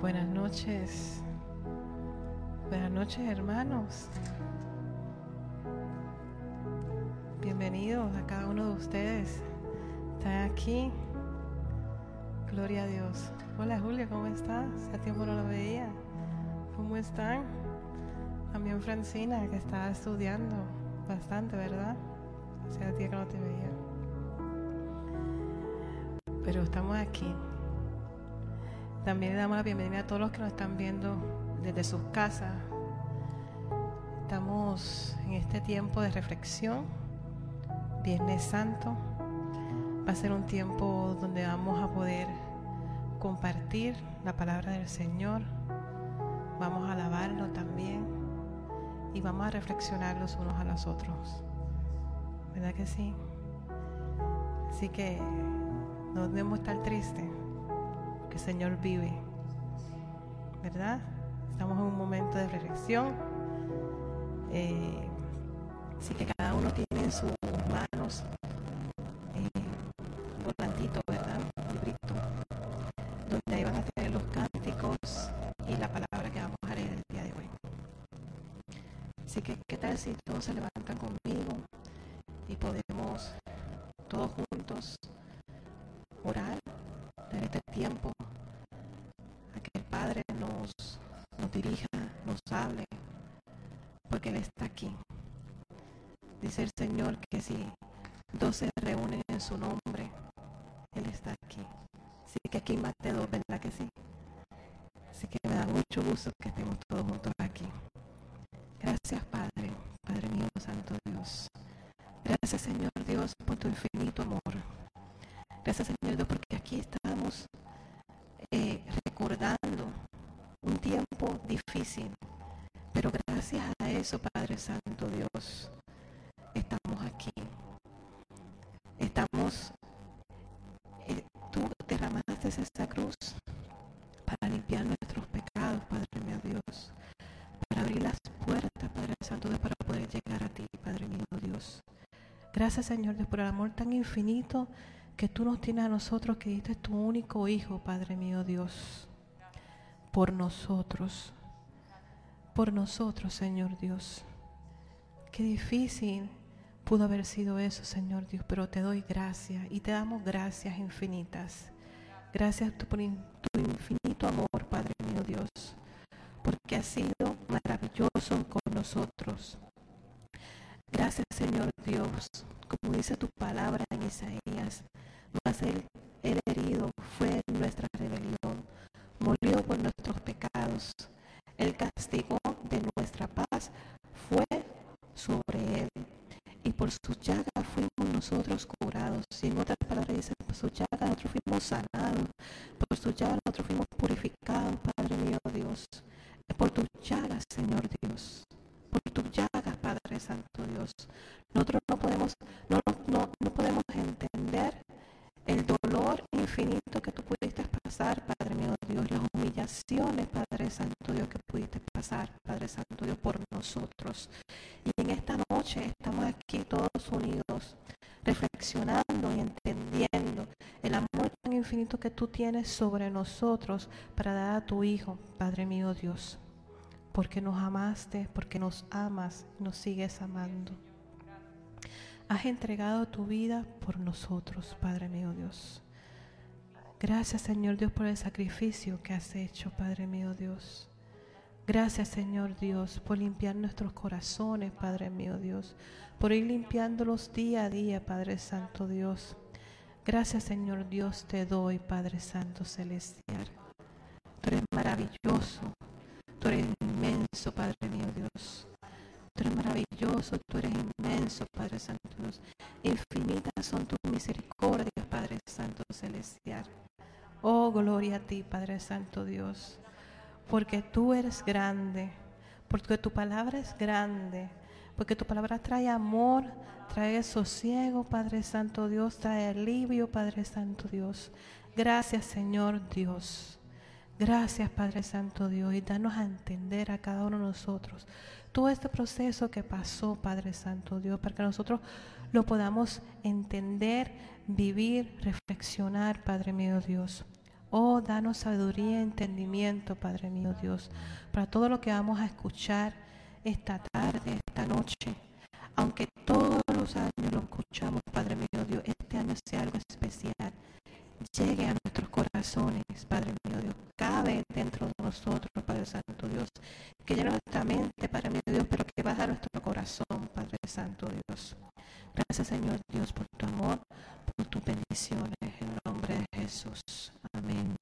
Buenas noches. Buenas noches, hermanos. Bienvenidos a cada uno de ustedes. Están aquí. Gloria a Dios. Hola Julia, ¿cómo estás? Hace tiempo no lo veía. ¿Cómo están? También Francina, que está estudiando bastante, ¿verdad? Hace día que no te veía. Pero estamos aquí. También le damos la bienvenida a todos los que nos están viendo desde sus casas. Estamos en este tiempo de reflexión, Viernes Santo. Va a ser un tiempo donde vamos a poder compartir la palabra del Señor. Vamos a alabarlo también y vamos a reflexionar los unos a los otros. ¿Verdad que sí? Así que no debemos estar tristes el Señor vive. ¿Verdad? Estamos en un momento de reflexión. Eh, así que cada uno tiene en sus manos eh, un volantito, ¿verdad? Un librito, donde ahí van a tener los cánticos y la palabra que vamos a leer el día de hoy. Así que, ¿qué tal si todos se levantan conmigo y podemos todos juntos orar, en este tiempo dirija, nos hable, porque Él está aquí. Dice el Señor que si dos se reúnen en su nombre, Él está aquí. Así que aquí de dos, ¿verdad que sí? Así que me da mucho gusto que estemos todos juntos aquí. Gracias, Padre, Padre mío, Santo Dios. Gracias, Señor Dios, por tu infinito amor. Gracias, Señor Dios, porque aquí estamos eh, recordando un tiempo difícil. Pero gracias a eso, Padre Santo Dios, estamos aquí. Estamos, eh, tú derramaste esa cruz para limpiar nuestros pecados, Padre mío Dios, para abrir las puertas, Padre Santo Dios, para poder llegar a ti, Padre mío Dios. Gracias, Señor Dios, por el amor tan infinito que tú nos tienes a nosotros, que diste tu único Hijo, Padre mío Dios, por nosotros, por nosotros, Señor Dios. Qué difícil pudo haber sido eso, Señor Dios, pero te doy gracias y te damos gracias infinitas. Gracias por tu infinito amor, Padre mío Dios, porque has sido maravilloso con nosotros. Gracias, Señor Dios, como dice tu palabra en Isaías, mas el, el herido fue nuestra rebelión, murió por nuestros pecados. El castigo de nuestra paz fue sobre él. Y por su llaga fuimos nosotros curados. Y en otras palabras por su llaga nosotros fuimos sanados. Por su llaga nosotros fuimos purificados, Padre mío Dios. Por tu llaga, Señor Dios. Por tu llaga, Padre Santo Dios. Nosotros no podemos, no, no, no podemos entender el dolor infinito que tú pudiste pasar, Padre mío Dios, las humillaciones, Padre Santo Dios, que pudiste pasar, Padre Santo Dios, por nosotros. Y en esta noche estamos aquí todos unidos, reflexionando y entendiendo el amor tan infinito que tú tienes sobre nosotros para dar a tu Hijo, Padre mío Dios, porque nos amaste, porque nos amas, nos sigues amando. Has entregado tu vida por nosotros, Padre mío Dios. Gracias, Señor Dios, por el sacrificio que has hecho, Padre mío Dios. Gracias, Señor Dios, por limpiar nuestros corazones, Padre mío Dios, por ir limpiándolos día a día, Padre Santo Dios. Gracias, Señor Dios, te doy, Padre Santo Celestial. Tú eres maravilloso, tú eres inmenso, Padre mío Dios. Tú eres maravilloso, tú eres inmenso, Padre Santo Dios. Infinitas son tus misericordias, Padre Santo Celestial. Oh, gloria a ti, Padre Santo Dios. Porque tú eres grande, porque tu palabra es grande, porque tu palabra trae amor, trae sosiego, Padre Santo Dios, trae alivio, Padre Santo Dios. Gracias, Señor Dios. Gracias, Padre Santo Dios, y danos a entender a cada uno de nosotros todo este proceso que pasó, Padre Santo Dios, para que nosotros lo podamos entender, vivir, reflexionar, Padre mío Dios. Oh, danos sabiduría y entendimiento, Padre mío Dios, para todo lo que vamos a escuchar esta tarde, esta noche. Aunque todos los años lo escuchamos, Padre mío Dios, este año sea algo especial. Llegue a nuestros corazones, Padre mío Dios. Cabe dentro de nosotros, Padre Santo Dios. Que llene nuestra mente, Padre mío Dios, pero que baja nuestro corazón, Padre Santo Dios. Gracias, Señor Dios, por tu amor, por tus bendiciones. En nombre de Jesús. Amén.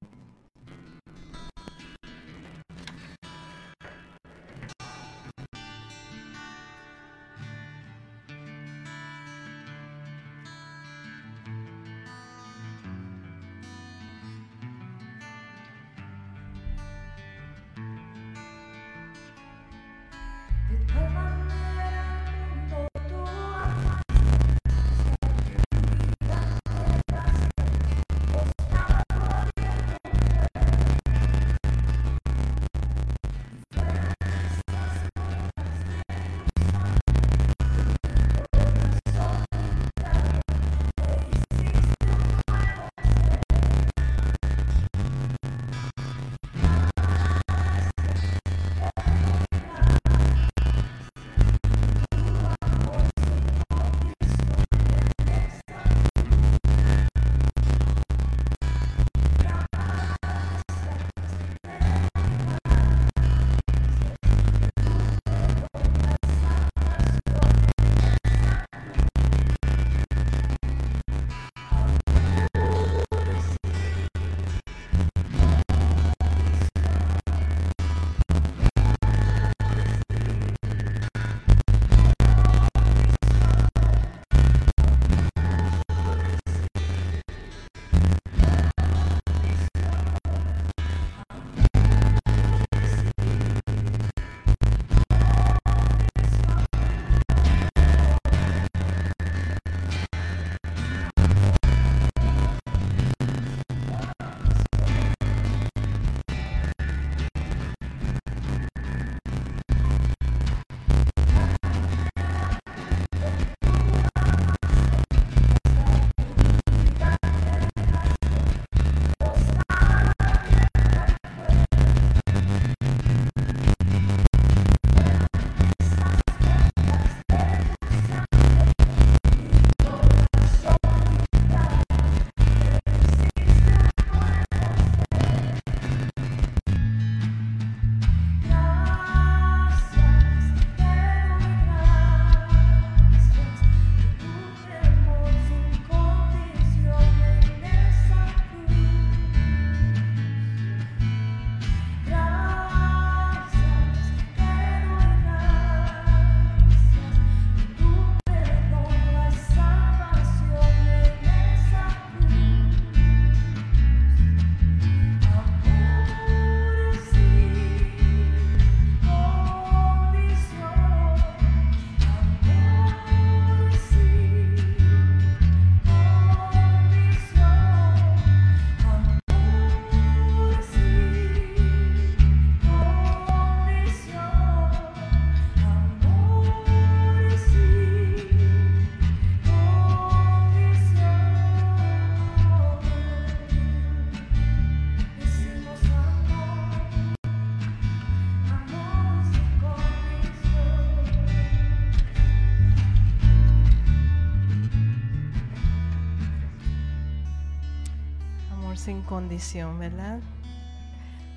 ¿Verdad?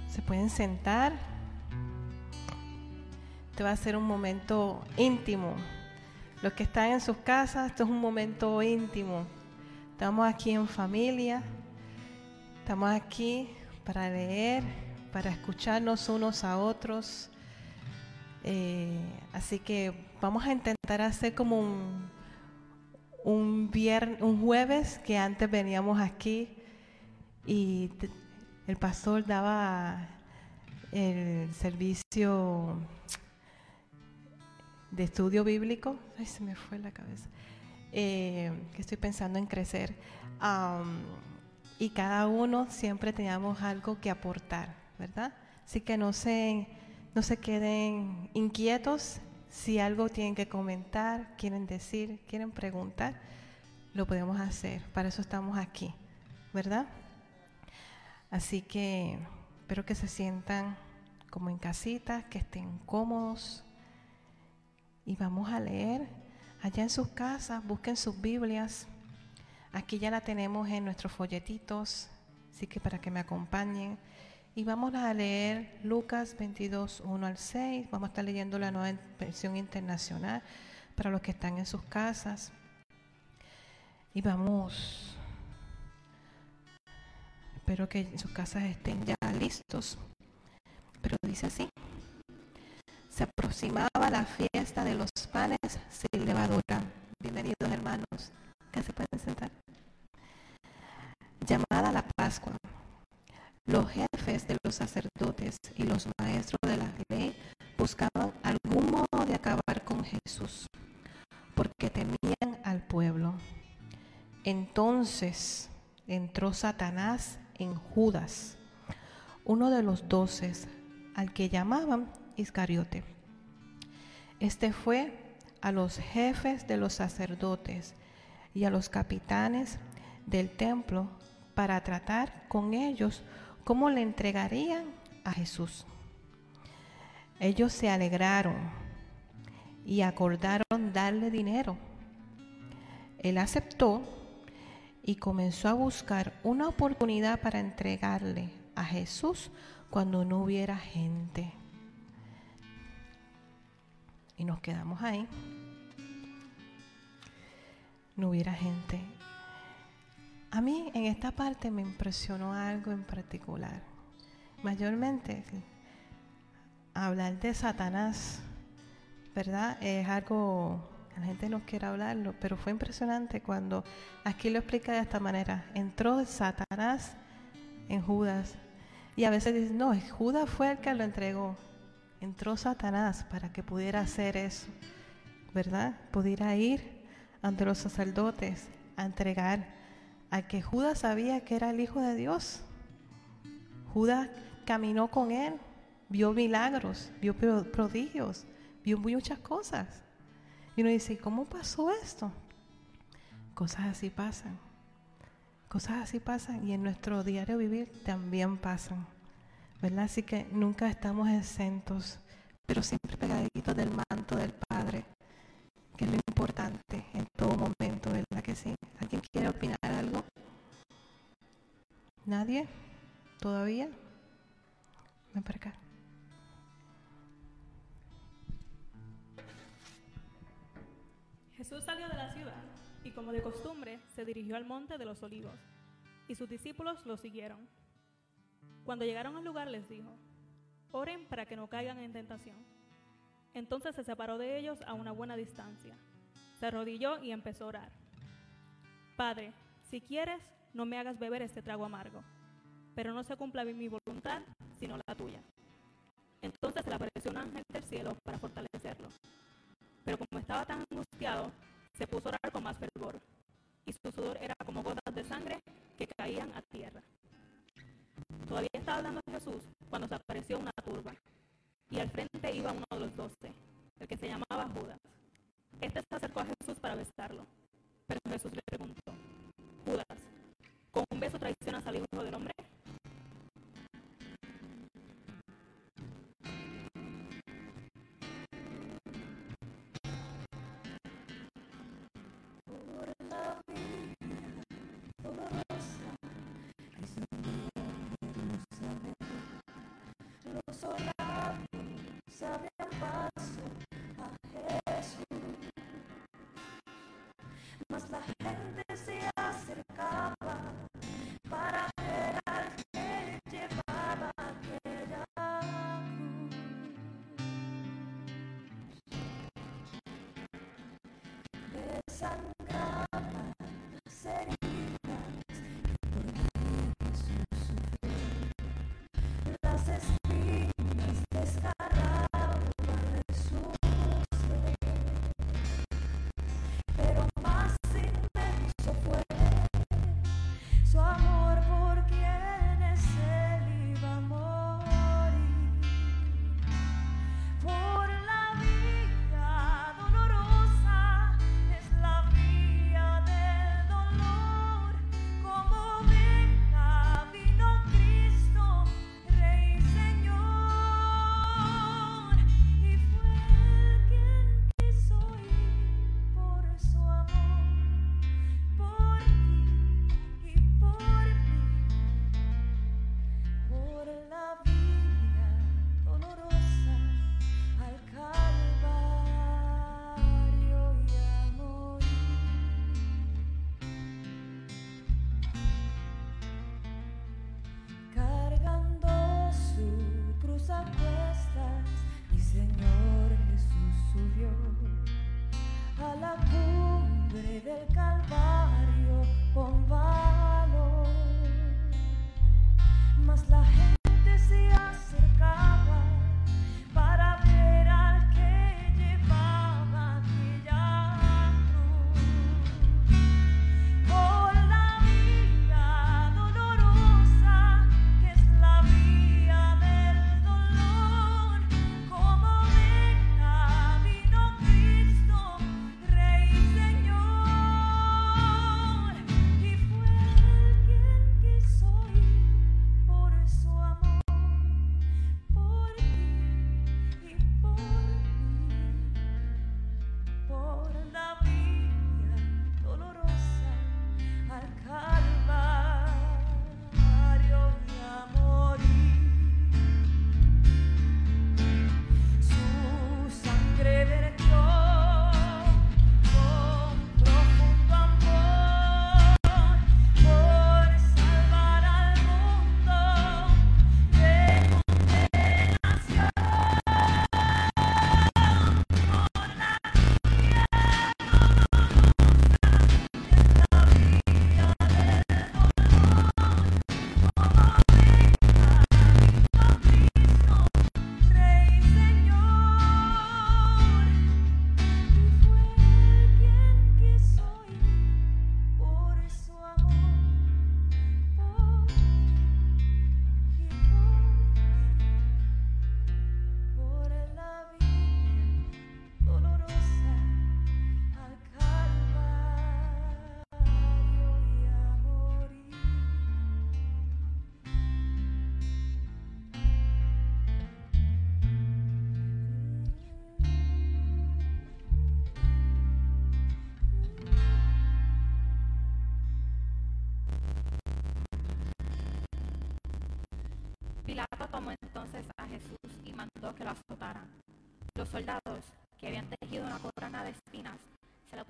Se pueden sentar. Este va a ser un momento íntimo. Los que están en sus casas, esto es un momento íntimo. Estamos aquí en familia. Estamos aquí para leer, para escucharnos unos a otros. Eh, así que vamos a intentar hacer como un, un, un jueves que antes veníamos aquí y el pastor daba el servicio de estudio bíblico. Ay, se me fue la cabeza. Eh, que estoy pensando en crecer. y cada uno siempre teníamos algo que aportar, ¿verdad? Así que no se, no se queden inquietos. Si algo tienen que comentar, quieren decir, quieren preguntar, lo podemos hacer. Para eso estamos aquí, ¿verdad? Así que espero que se sientan como en casita, que estén cómodos. Y vamos a leer allá en sus casas, busquen sus Biblias. Aquí ya la tenemos en nuestros folletitos, así que para que me acompañen. Y vamos a leer Lucas 22, 1 al 6. Vamos a estar leyendo la nueva versión internacional para los que están en sus casas. Y vamos, espero que en sus casas estén ya listos. Pero dice así, se aproximaba la fiesta de los panes sin levadura. Bienvenidos hermanos, que se pueden sentar. Llamada la Pascua. Los jefes de los sacerdotes y los maestros de la ley buscaban algún modo de acabar con Jesús, porque temían al pueblo. Entonces entró Satanás Judas, uno de los doces, al que llamaban Iscariote. Este fue a los jefes de los sacerdotes y a los capitanes del templo para tratar con ellos cómo le entregarían a Jesús. Ellos se alegraron y acordaron darle dinero. Él aceptó y comenzó a buscar una oportunidad para entregarle a Jesús cuando no hubiera gente. Y nos quedamos ahí. No hubiera gente. A mí en esta parte me impresionó algo en particular. Mayormente, hablar de Satanás, ¿verdad? Es algo la gente no quiere hablarlo, pero fue impresionante cuando aquí lo explica de esta manera. Entró Satanás en Judas. Y a veces dicen, no, Judas fue el que lo entregó. Entró Satanás para que pudiera hacer eso, ¿verdad? Pudiera ir ante los sacerdotes a entregar a que Judas sabía que era el Hijo de Dios. Judas caminó con él, vio milagros, vio prodigios, vio muchas cosas. Y uno dice, ¿cómo pasó esto? Cosas así pasan. Cosas así pasan y en nuestro diario vivir también pasan. ¿Verdad? Así que nunca estamos exentos, pero siempre pegaditos del manto del Padre, que es lo importante en todo momento, ¿verdad que sí? ¿Alguien quiere opinar algo? ¿Nadie? ¿Todavía? Ven para. Jesús salió de la ciudad y como de costumbre se dirigió al monte de los olivos y sus discípulos lo siguieron. Cuando llegaron al lugar les dijo, oren para que no caigan en tentación. Entonces se separó de ellos a una buena distancia, se arrodilló y empezó a orar. Padre, si quieres, no me hagas beber este trago amargo, pero no se cumpla mi voluntad, sino la tuya. Entonces le apareció un ángel del cielo para fortalecerlo pero como estaba tan angustiado, se puso a orar con más fervor, y su sudor era como gotas de sangre que caían a tierra. Todavía estaba hablando Jesús cuando se apareció una turba, y al frente iba uno de los doce, el que se llamaba Judas. Este se acercó a Jesús para besarlo, pero Jesús le preguntó, Judas, ¿con un beso traicionas al Hijo del Hombre? Por la vida toda nuestra, y sin duda queremos saber. Los soldados sabían paso a Jesús. Más la gente se acercaba para esperar que llevaba a Quedacruz.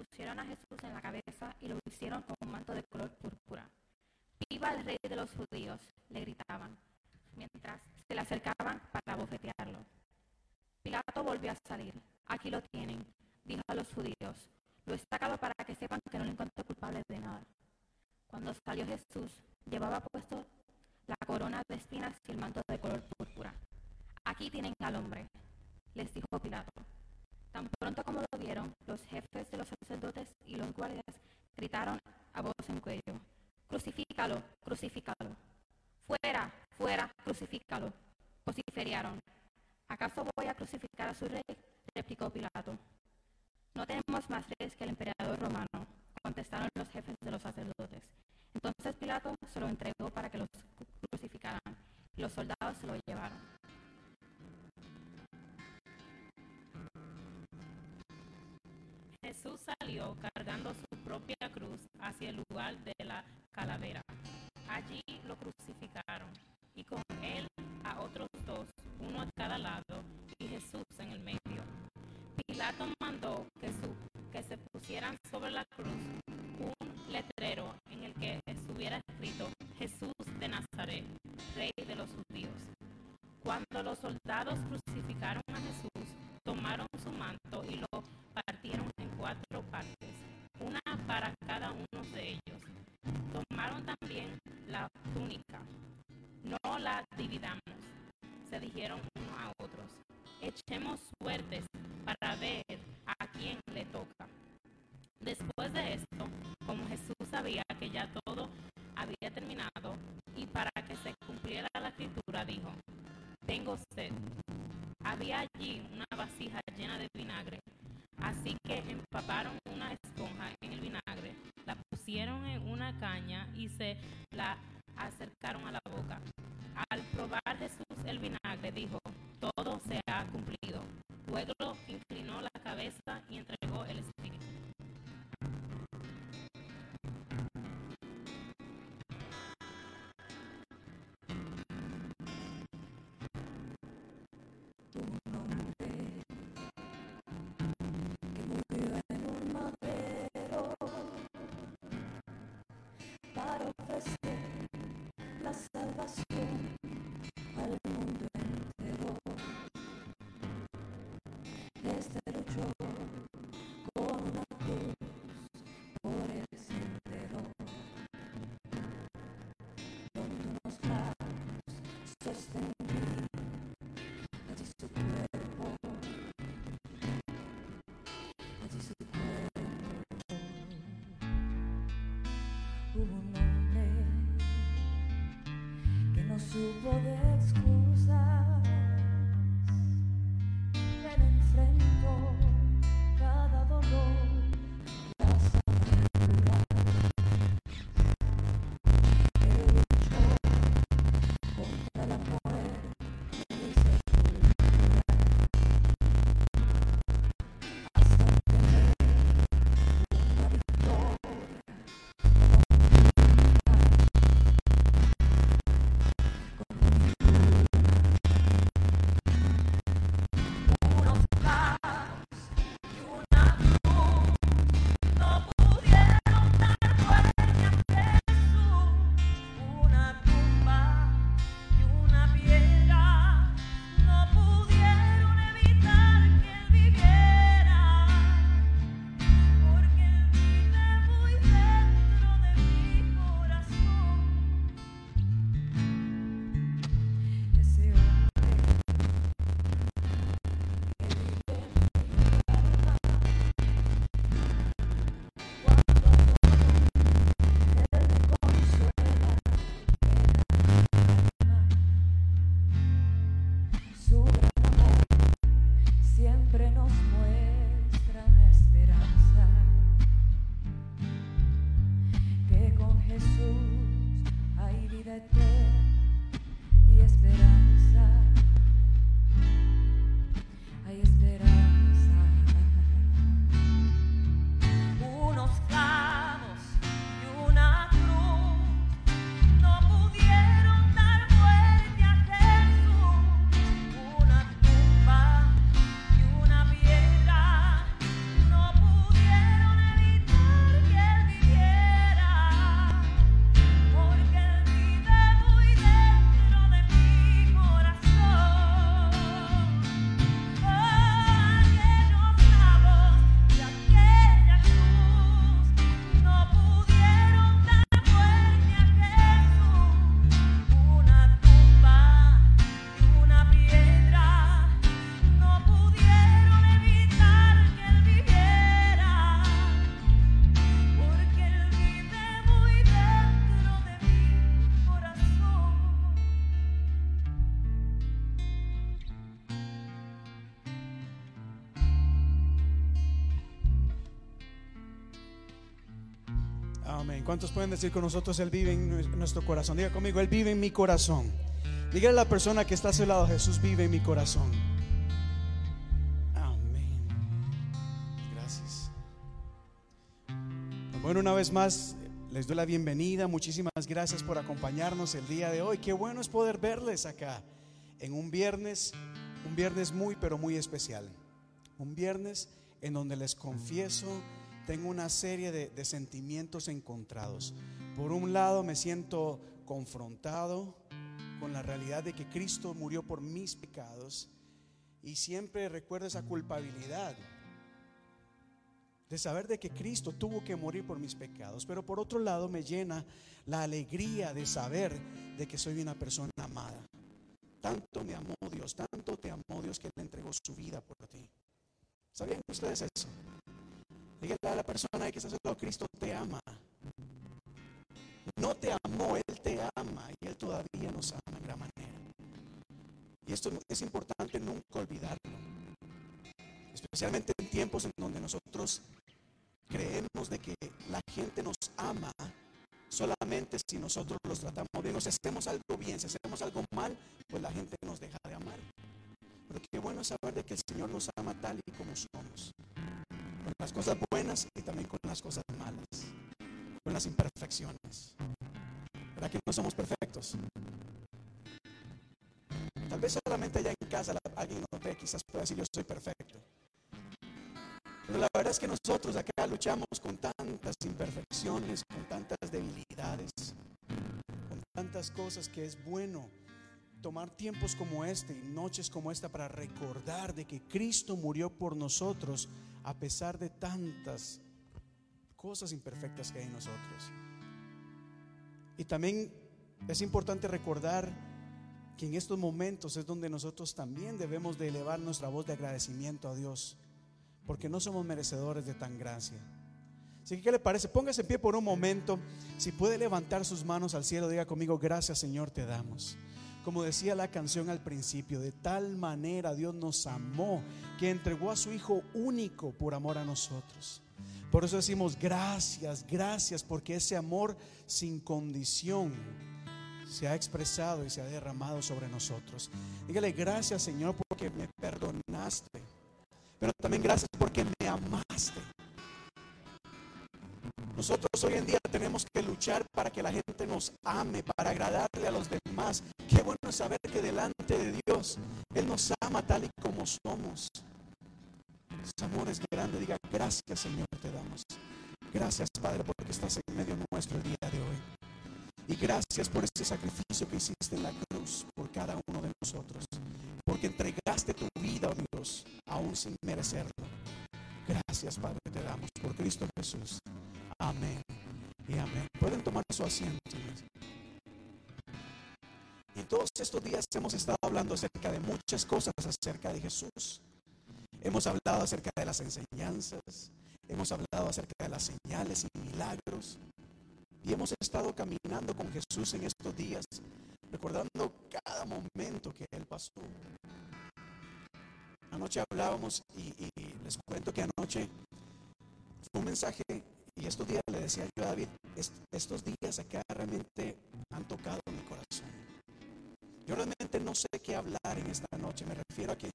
Pusieron a Jesús en la cabeza y lo hicieron con un manto de color púrpura. ¡Viva el rey de los judíos! le gritaban, mientras se le acercaban para bofetearlo. Pilato volvió a salir. Aquí lo tienen, dijo a los judíos. Lo he sacado para que sepan que no lo encontré culpable de nada. Cuando salió Jesús, llevaba puesto la corona de espinas y el manto de color púrpura. Aquí tienen al hombre, les dijo Pilato. Tan pronto como lo vieron, los jefes de los sacerdotes y los guardias gritaron a voz en cuello, crucifícalo, crucifícalo, fuera, fuera, crucifícalo. Vociferiaron, ¿acaso voy a crucificar a su rey? replicó Pilato. No tenemos más reyes que el emperador romano, contestaron los jefes de los sacerdotes. Entonces Pilato se lo entregó para que los crucificaran y los soldados se lo llevaron. Jesús salió cargando su propia cruz hacia el lugar de la calavera. Allí lo crucificaron y con él a otros dos, uno a cada lado y Jesús en el medio. Pilato mandó que, que se pusieran sobre la cruz un letrero en el que estuviera escrito Jesús de Nazaret, rey de los judíos. Cuando los soldados crucificaron Echemos suertes para ver que no supo ¿Cuántos pueden decir con nosotros, Él vive en nue- nuestro corazón? Diga conmigo, Él vive en mi corazón. Dígale a la persona que está a su lado, Jesús vive en mi corazón. Amén. Gracias. Bueno, una vez más, les doy la bienvenida. Muchísimas gracias por acompañarnos el día de hoy. Qué bueno es poder verles acá en un viernes, un viernes muy, pero muy especial. Un viernes en donde les confieso, tengo una serie de, sentimientos encontrados. Por un lado, me siento confrontado con la realidad de que Cristo murió por mis pecados y siempre recuerdo esa culpabilidad de saber de que Cristo tuvo que morir por mis pecados, pero por otro lado me llena la alegría de saber de que soy una persona amada. Tanto me amó Dios, tanto te amó Dios que le entregó su vida por ti. ¿Sabían ustedes eso? Dígale a la persona que a su lado, Cristo te ama. No te amó, Él te ama y Él todavía nos ama en gran manera. Y esto es importante nunca olvidarlo. Especialmente en tiempos en donde nosotros creemos de que la gente nos ama solamente si nosotros los tratamos bien. O si hacemos algo bien, si hacemos algo mal, pues la gente nos deja de amar. Pero qué bueno saber de que el Señor nos ama tal y como somos. Con las cosas buenas y también con las cosas malas. Con las imperfecciones. ¿Verdad que no somos perfectos? Tal vez solamente allá en casa alguien nos ve, quizás pueda decir yo soy perfecto. Pero la verdad es que nosotros acá luchamos con tantas imperfecciones, con tantas debilidades, con tantas cosas que es bueno tomar tiempos como este y noches como esta para recordar de que Cristo murió por nosotros a pesar de tantas cosas imperfectas que hay en nosotros. Y también es importante recordar que en estos momentos es donde nosotros también debemos de elevar nuestra voz de agradecimiento a Dios, porque no somos merecedores de tan gracia. Así que, ¿qué le parece? Póngase en pie por un momento. Si puede levantar sus manos al cielo, diga conmigo, gracias Señor, te damos. Como decía la canción al principio, de tal manera Dios nos amó que entregó a su Hijo único por amor a nosotros. Por eso decimos gracias, gracias, porque ese amor sin condición se ha expresado y se ha derramado sobre nosotros. Dígale gracias Señor porque me perdonaste, pero también gracias porque me amaste. Nosotros hoy en día tenemos que luchar para que la gente nos ame, para agradarle a los demás. Qué bueno saber que delante de Dios Él nos ama tal y como somos. Su amor es grande. Diga gracias Señor te damos. Gracias Padre porque estás en medio nuestro el día de hoy. Y gracias por ese sacrificio que hiciste en la cruz por cada uno de nosotros. Porque entregaste tu vida, oh Dios, aún sin merecerlo. Gracias Padre te damos por Cristo Jesús. Amén y amén. Pueden tomar su asiento. Y todos estos días hemos estado hablando acerca de muchas cosas acerca de Jesús. Hemos hablado acerca de las enseñanzas, hemos hablado acerca de las señales y milagros. Y hemos estado caminando con Jesús en estos días, recordando cada momento que Él pasó. Anoche hablábamos y, les cuento que anoche un mensaje y estos días le decía yo a David, est- estos días acá realmente han tocado mi corazón. Yo realmente no sé qué hablar en esta noche, me refiero a que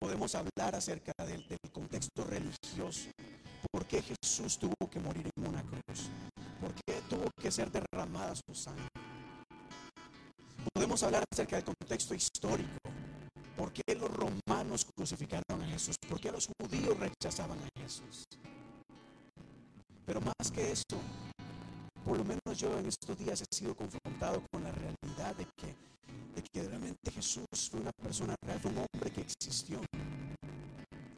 podemos hablar acerca del, del contexto religioso. ¿Por qué Jesús tuvo que morir en una cruz? ¿Por qué tuvo que ser derramada su sangre? Podemos hablar acerca del contexto histórico. ¿Por qué los romanos crucificaron a Jesús? ¿Por qué los judíos rechazaban a Jesús? Pero más que eso, por lo menos yo en estos días he sido confrontado con la realidad de que, de que realmente Jesús fue una persona real, fue un hombre que existió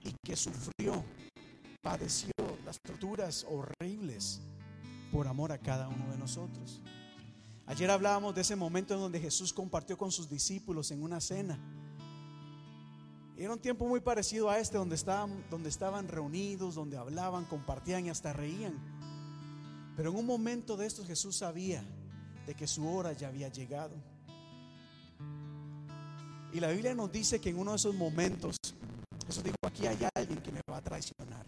y que sufrió, padeció las torturas horribles por amor a cada uno de nosotros. Ayer hablábamos de ese momento en donde Jesús compartió con sus discípulos en una cena. Y era un tiempo muy parecido a este, donde estaban, donde estaban reunidos, donde hablaban, compartían y hasta reían. Pero en un momento de estos Jesús sabía de que su hora ya había llegado. Y la Biblia nos dice que en uno de esos momentos Jesús dijo, aquí hay alguien que me va a traicionar.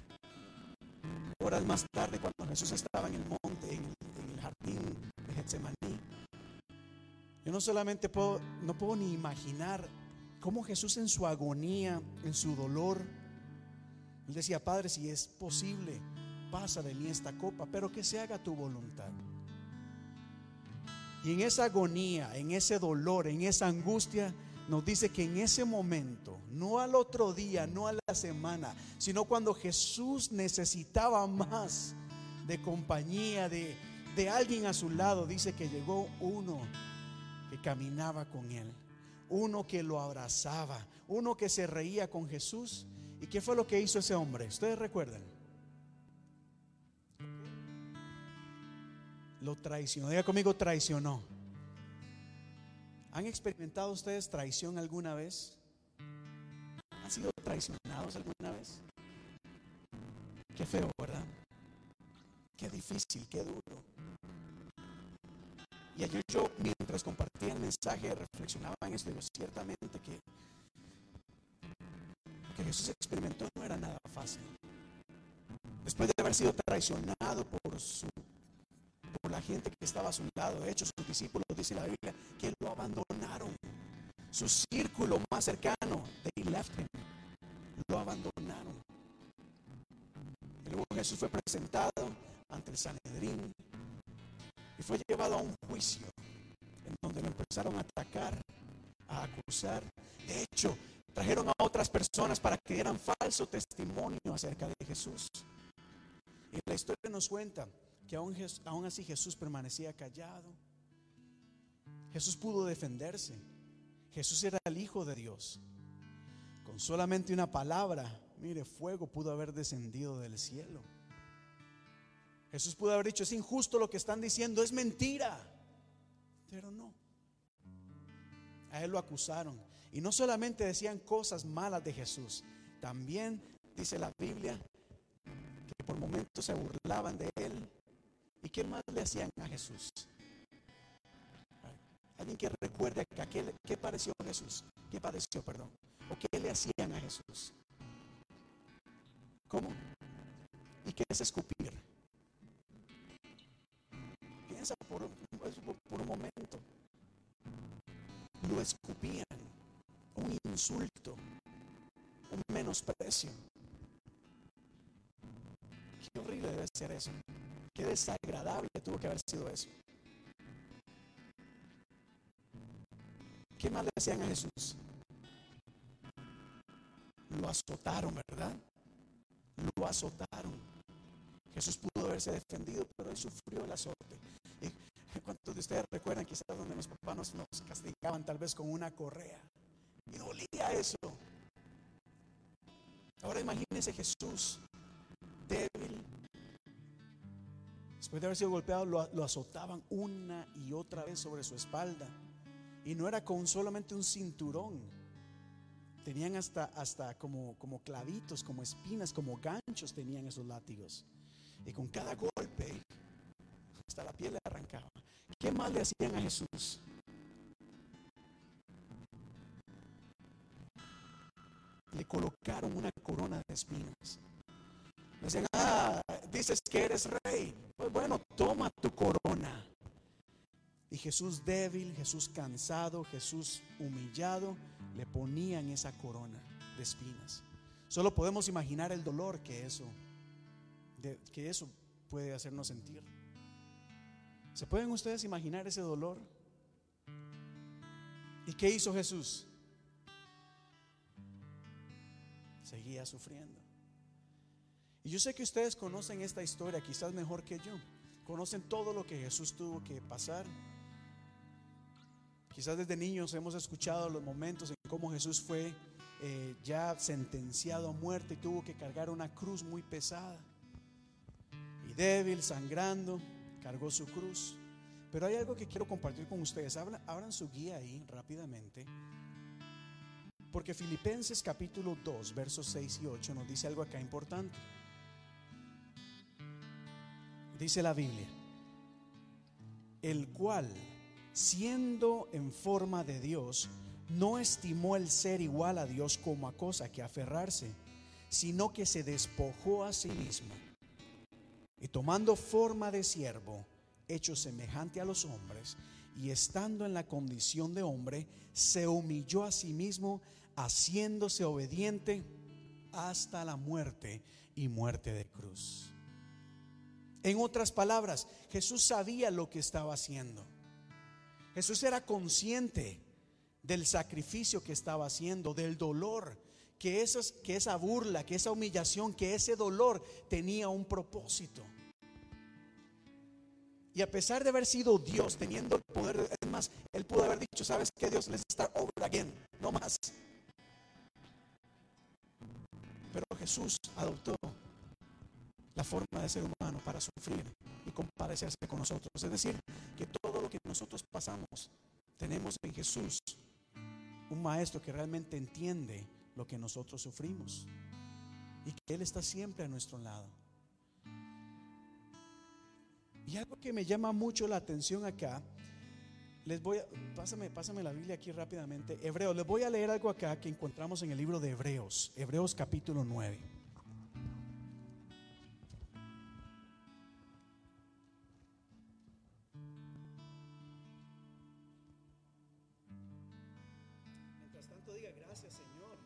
Horas más tarde, cuando Jesús estaba en el monte, en el, en Getsemaní. Yo no solamente puedo, no puedo ni imaginar cómo Jesús en su agonía, en su dolor, él decía, Padre, si es posible, pasa de mí esta copa, pero que se haga tu voluntad. Y en esa agonía, en ese dolor, en esa angustia, nos dice que en ese momento, no al otro día, no a la semana, sino cuando Jesús necesitaba más de compañía, de, de alguien a su lado, dice que llegó uno que caminaba con él, uno que lo abrazaba, uno que se reía con Jesús. ¿Y qué fue lo que hizo ese hombre? ¿Ustedes recuerdan? Lo traicionó. Diga conmigo, traicionó. ¿Han experimentado ustedes traición alguna vez? ¿Han sido traicionados alguna vez? Qué feo, ¿verdad? Qué difícil, qué duro. Y ayer yo, mientras compartía el mensaje, reflexionaba en esto. Digo, ciertamente que lo que Jesús experimentó no era nada fácil. Después de haber sido traicionado por su por la gente que estaba a su lado. De sus discípulos, dice la Biblia, que lo abandonaron. Su círculo más cercano, they left him. Lo abandonaron. Y luego Jesús fue presentado ante el Sanedrín y fue llevado a un juicio en donde lo empezaron a atacar, a acusar. De hecho, trajeron a otras personas para que dieran falso testimonio acerca de Jesús. Y la historia nos cuenta que aún, aún así Jesús permanecía callado. Jesús pudo defenderse. Jesús era el Hijo de Dios. Con solamente una palabra, mire, fuego pudo haber descendido del cielo. Jesús pudo haber dicho, es injusto lo que están diciendo, es mentira. Pero no. A él lo acusaron. Y no solamente decían cosas malas de Jesús, también dice la Biblia que por momentos se burlaban de él. ¿Y qué más le hacían a Jesús? Alguien que recuerde que ¿qué pareció Jesús? ¿Qué padeció, perdón? ¿O qué le hacían a Jesús? ¿Cómo? ¿Y qué es escupir? Un, por un momento. Lo escupían. Un insulto. Un menosprecio. Qué horrible debe ser eso. Qué desagradable tuvo que haber sido eso. ¿Qué más le hacían a Jesús? Lo azotaron, ¿verdad? Lo azotaron. Jesús pudo haberse defendido, pero él sufrió el azote. ¿Y cuántos de ustedes recuerdan quizás donde los papás nos, castigaban tal vez con una correa? Y dolía eso. Ahora imagínense Jesús débil. Después de haber sido golpeado, lo, lo azotaban una y otra vez sobre su espalda. Y no era con solamente un cinturón. Tenían hasta, hasta como, como clavitos, como espinas, como ganchos tenían esos látigos. Y con cada golpe, la piel le arrancaba. ¿Qué más le hacían a Jesús? Le colocaron una corona de espinas. Le decían, ah, dices que eres rey. Pues bueno, toma tu corona. Y Jesús débil, Jesús cansado, Jesús humillado, le ponían esa corona de espinas. Solo podemos imaginar el dolor que eso, que eso puede hacernos sentir. ¿Se pueden ustedes imaginar ese dolor? ¿Y qué hizo Jesús? Seguía sufriendo. Y yo sé que ustedes conocen esta historia quizás mejor que yo. Conocen todo lo que Jesús tuvo que pasar. Quizás desde niños hemos escuchado los momentos en cómo Jesús fue eh, ya sentenciado a muerte y tuvo que cargar una cruz muy pesada. Y débil, sangrando, su cruz. Pero hay algo que quiero compartir con ustedes. Abran, abran su guía ahí rápidamente. Porque Filipenses capítulo 2, versos 6 y 8 nos dice algo acá importante. Dice la Biblia, el cual, siendo en forma de Dios, no estimó el ser igual a Dios como a cosa que aferrarse, sino que se despojó a sí mismo. Y tomando forma de siervo, hecho semejante a los hombres, y estando en la condición de hombre, se humilló a sí mismo, haciéndose obediente hasta la muerte y muerte de cruz. En otras palabras, Jesús sabía lo que estaba haciendo. Jesús era consciente del sacrificio que estaba haciendo, del dolor, que, esas, que esa burla, que esa humillación, que ese dolor tenía un propósito. Y a pesar de haber sido Dios, teniendo el poder, es más, Él pudo haber dicho, ¿sabes que Dios? les está over again, no más. Pero Jesús adoptó la forma de ser humano para sufrir y compadecerse con nosotros. Es decir, que todo lo que nosotros pasamos, tenemos en Jesús un maestro que realmente entiende lo que nosotros sufrimos y que Él está siempre a nuestro lado. Y algo que me llama mucho la atención acá, les voy a, pásame, pásame la Biblia aquí rápidamente, Hebreos, les voy a leer algo acá que encontramos en el libro de Hebreos, Hebreos capítulo 9. Mientras tanto diga gracias Señor.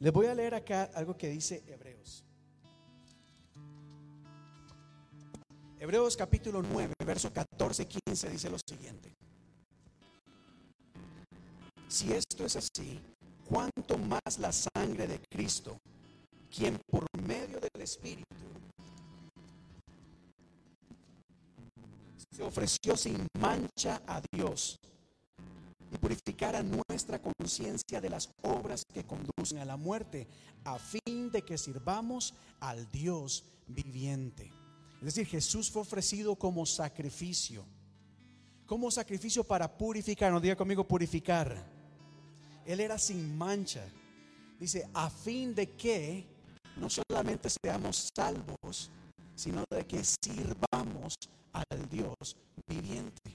Les voy a leer acá algo que dice Hebreos. Hebreos capítulo 9, verso 14 y 15 dice lo siguiente. Si esto es así, cuánto más la sangre de Cristo, quien por medio del Espíritu se ofreció sin mancha a Dios y purificara nuestra conciencia de las obras que conducen a la muerte, a fin de que sirvamos al Dios viviente. Es decir, Jesús fue ofrecido como sacrificio. Como sacrificio para purificar, no diga conmigo purificar. Él era sin mancha. Dice, a fin de que no solamente seamos salvos, sino de que sirvamos al Dios viviente.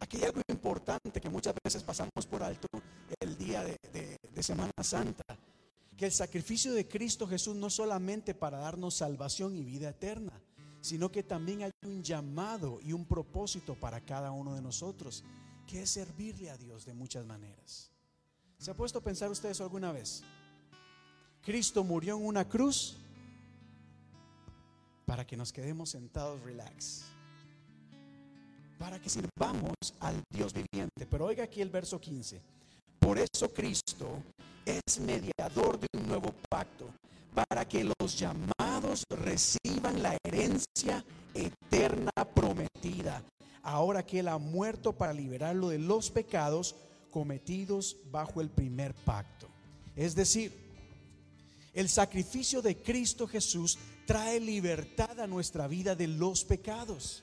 Aquí hay algo importante que muchas veces pasamos por alto el día de, de- de Semana Santa. Que el sacrificio de Cristo Jesús no solamente para darnos salvación y vida eterna, sino que también hay un llamado y un propósito para cada uno de nosotros, que es servirle a Dios de muchas maneras. ¿Se ha puesto a pensar usted eso alguna vez? Cristo murió en una cruz para que nos quedemos sentados relax. Para que sirvamos al Dios viviente. Pero oiga aquí el verso 15. Por eso Cristo es mediador de un nuevo pacto, para que los llamados reciban la herencia eterna prometida, ahora que Él ha muerto para liberarlo de los pecados cometidos bajo el primer pacto. Es decir, el sacrificio de Cristo Jesús trae libertad a nuestra vida de los pecados.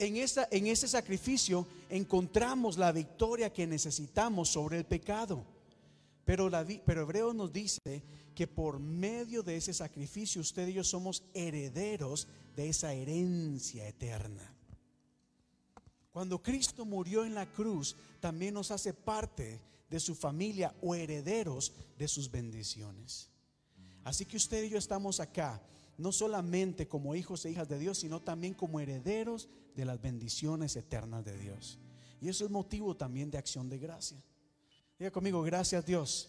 En, esa, en ese sacrificio encontramos la victoria que necesitamos sobre el pecado. Pero, la, pero Hebreo nos dice que por medio de ese sacrificio usted y yo somos herederos de esa herencia eterna. Cuando Cristo murió en la cruz, también nos hace parte de su familia o herederos de sus bendiciones. Así que usted y yo estamos acá, no solamente como hijos e hijas de Dios, sino también como herederos de las bendiciones eternas de Dios. Y eso es motivo también de acción de gracia. Diga conmigo, gracias Dios.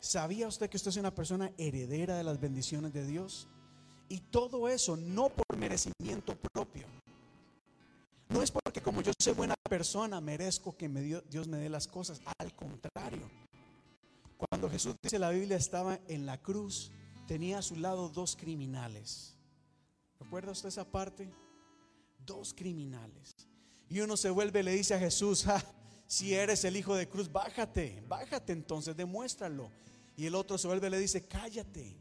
¿Sabía usted que usted es una persona heredera de las bendiciones de Dios? Y todo eso no por merecimiento propio. No es porque como yo soy buena persona merezco que me dio- Dios me dé las cosas. Al contrario. Cuando Jesús dice la Biblia estaba en la cruz, tenía a su lado dos criminales. ¿Recuerda usted esa parte? Dos criminales. Y uno se vuelve y le dice a Jesús, "Ja, si eres el hijo de cruz, bájate, bájate entonces, demuéstralo. Y el otro se vuelve y le dice, cállate.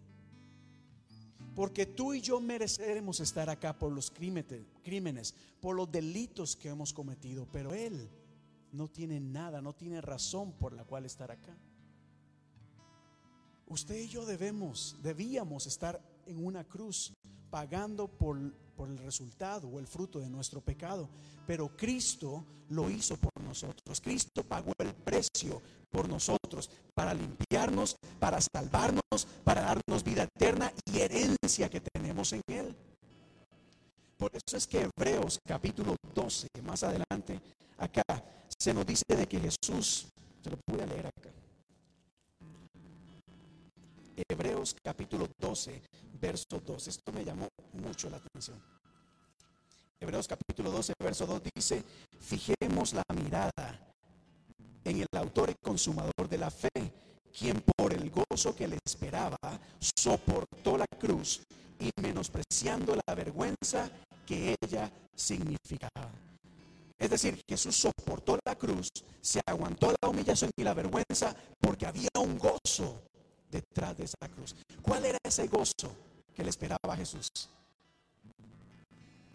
Porque tú y yo mereceremos estar acá por los crímenes, por los delitos que hemos cometido, pero Él no tiene nada, no tiene razón por la cual estar acá. Usted y yo debemos, debíamos estar en una cruz pagando por, por el resultado o el fruto de nuestro pecado. Pero Cristo lo hizo por nosotros. Cristo pagó el precio por nosotros, para limpiarnos, para salvarnos, para darnos vida eterna y herencia que tenemos en Él. Por eso es que Hebreos capítulo 12, más adelante, acá, se nos dice de que Jesús, se lo a leer acá. Hebreos capítulo 12, verso 2. Esto me llamó mucho la atención. Hebreos capítulo 12, verso 2 dice, fijemos la mirada en el autor y consumador de la fe, quien por el gozo que le esperaba soportó la cruz y menospreciando la vergüenza que ella significaba. Es decir, Jesús soportó la cruz, se aguantó la humillación y la vergüenza porque había un gozo detrás de esa cruz. ¿Cuál era ese gozo que le esperaba a Jesús?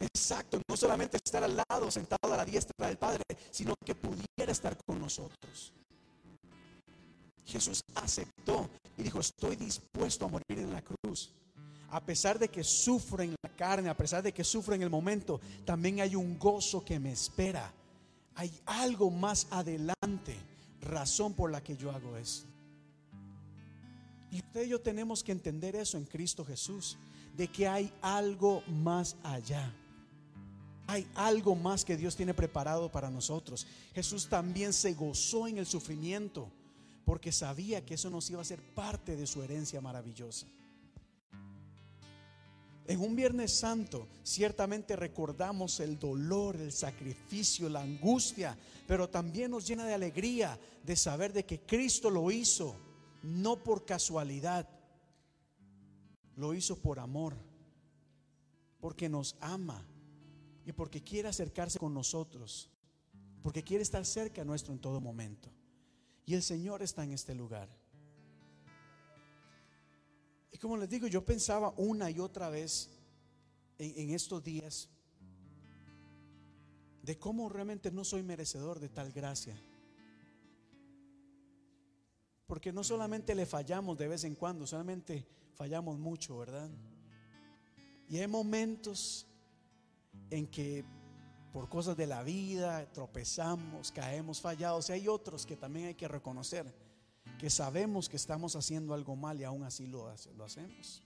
Exacto, no solamente estar al lado, sentado a la diestra del Padre, sino que pudiera estar con nosotros. Jesús aceptó y dijo, estoy dispuesto a morir en la cruz. A pesar de que sufro en la carne, a pesar de que sufro en el momento, también hay un gozo que me espera. Hay algo más adelante, razón por la que yo hago eso. Y usted y yo tenemos que entender eso en Cristo Jesús, de que hay algo más allá. Hay algo más que Dios tiene preparado para nosotros. Jesús también se gozó en el sufrimiento porque sabía que eso nos iba a ser parte de su herencia maravillosa. En un Viernes Santo ciertamente recordamos el dolor, el sacrificio, la angustia, pero también nos llena de alegría de saber de que Cristo lo hizo, no por casualidad, lo hizo por amor, porque nos ama y porque quiere acercarse con nosotros, porque quiere estar cerca nuestro en todo momento. Y el Señor está en este lugar. Y como les digo, yo pensaba una y otra vez en, en estos días de cómo realmente no soy merecedor de tal gracia. Porque no solamente le fallamos de vez en cuando, solamente fallamos mucho, ¿verdad? Y hay momentos en que por cosas de la vida tropezamos, caemos fallados. Y hay otros que también hay que reconocer, que sabemos que estamos haciendo algo mal y aún así lo, lo hacemos.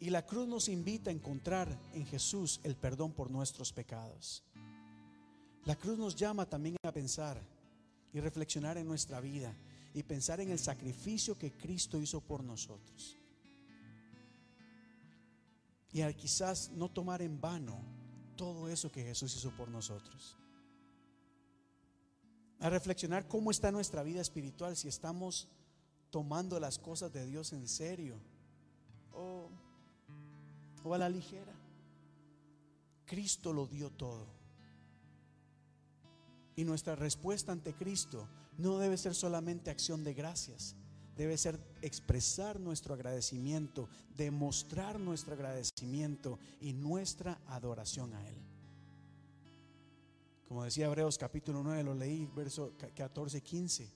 Y la cruz nos invita a encontrar en Jesús el perdón por nuestros pecados. La cruz nos llama también a pensar y reflexionar en nuestra vida y pensar en el sacrificio que Cristo hizo por nosotros. Y al quizás no tomar en vano todo eso que Jesús hizo por nosotros. A reflexionar cómo está nuestra vida espiritual, si estamos tomando las cosas de Dios en serio o, o a la ligera. Cristo lo dio todo. Y nuestra respuesta ante Cristo no debe ser solamente acción de gracias, debe ser expresar nuestro agradecimiento, demostrar nuestro agradecimiento y nuestra adoración a Él. Como decía Hebreos capítulo 9, lo leí, verso 14 15.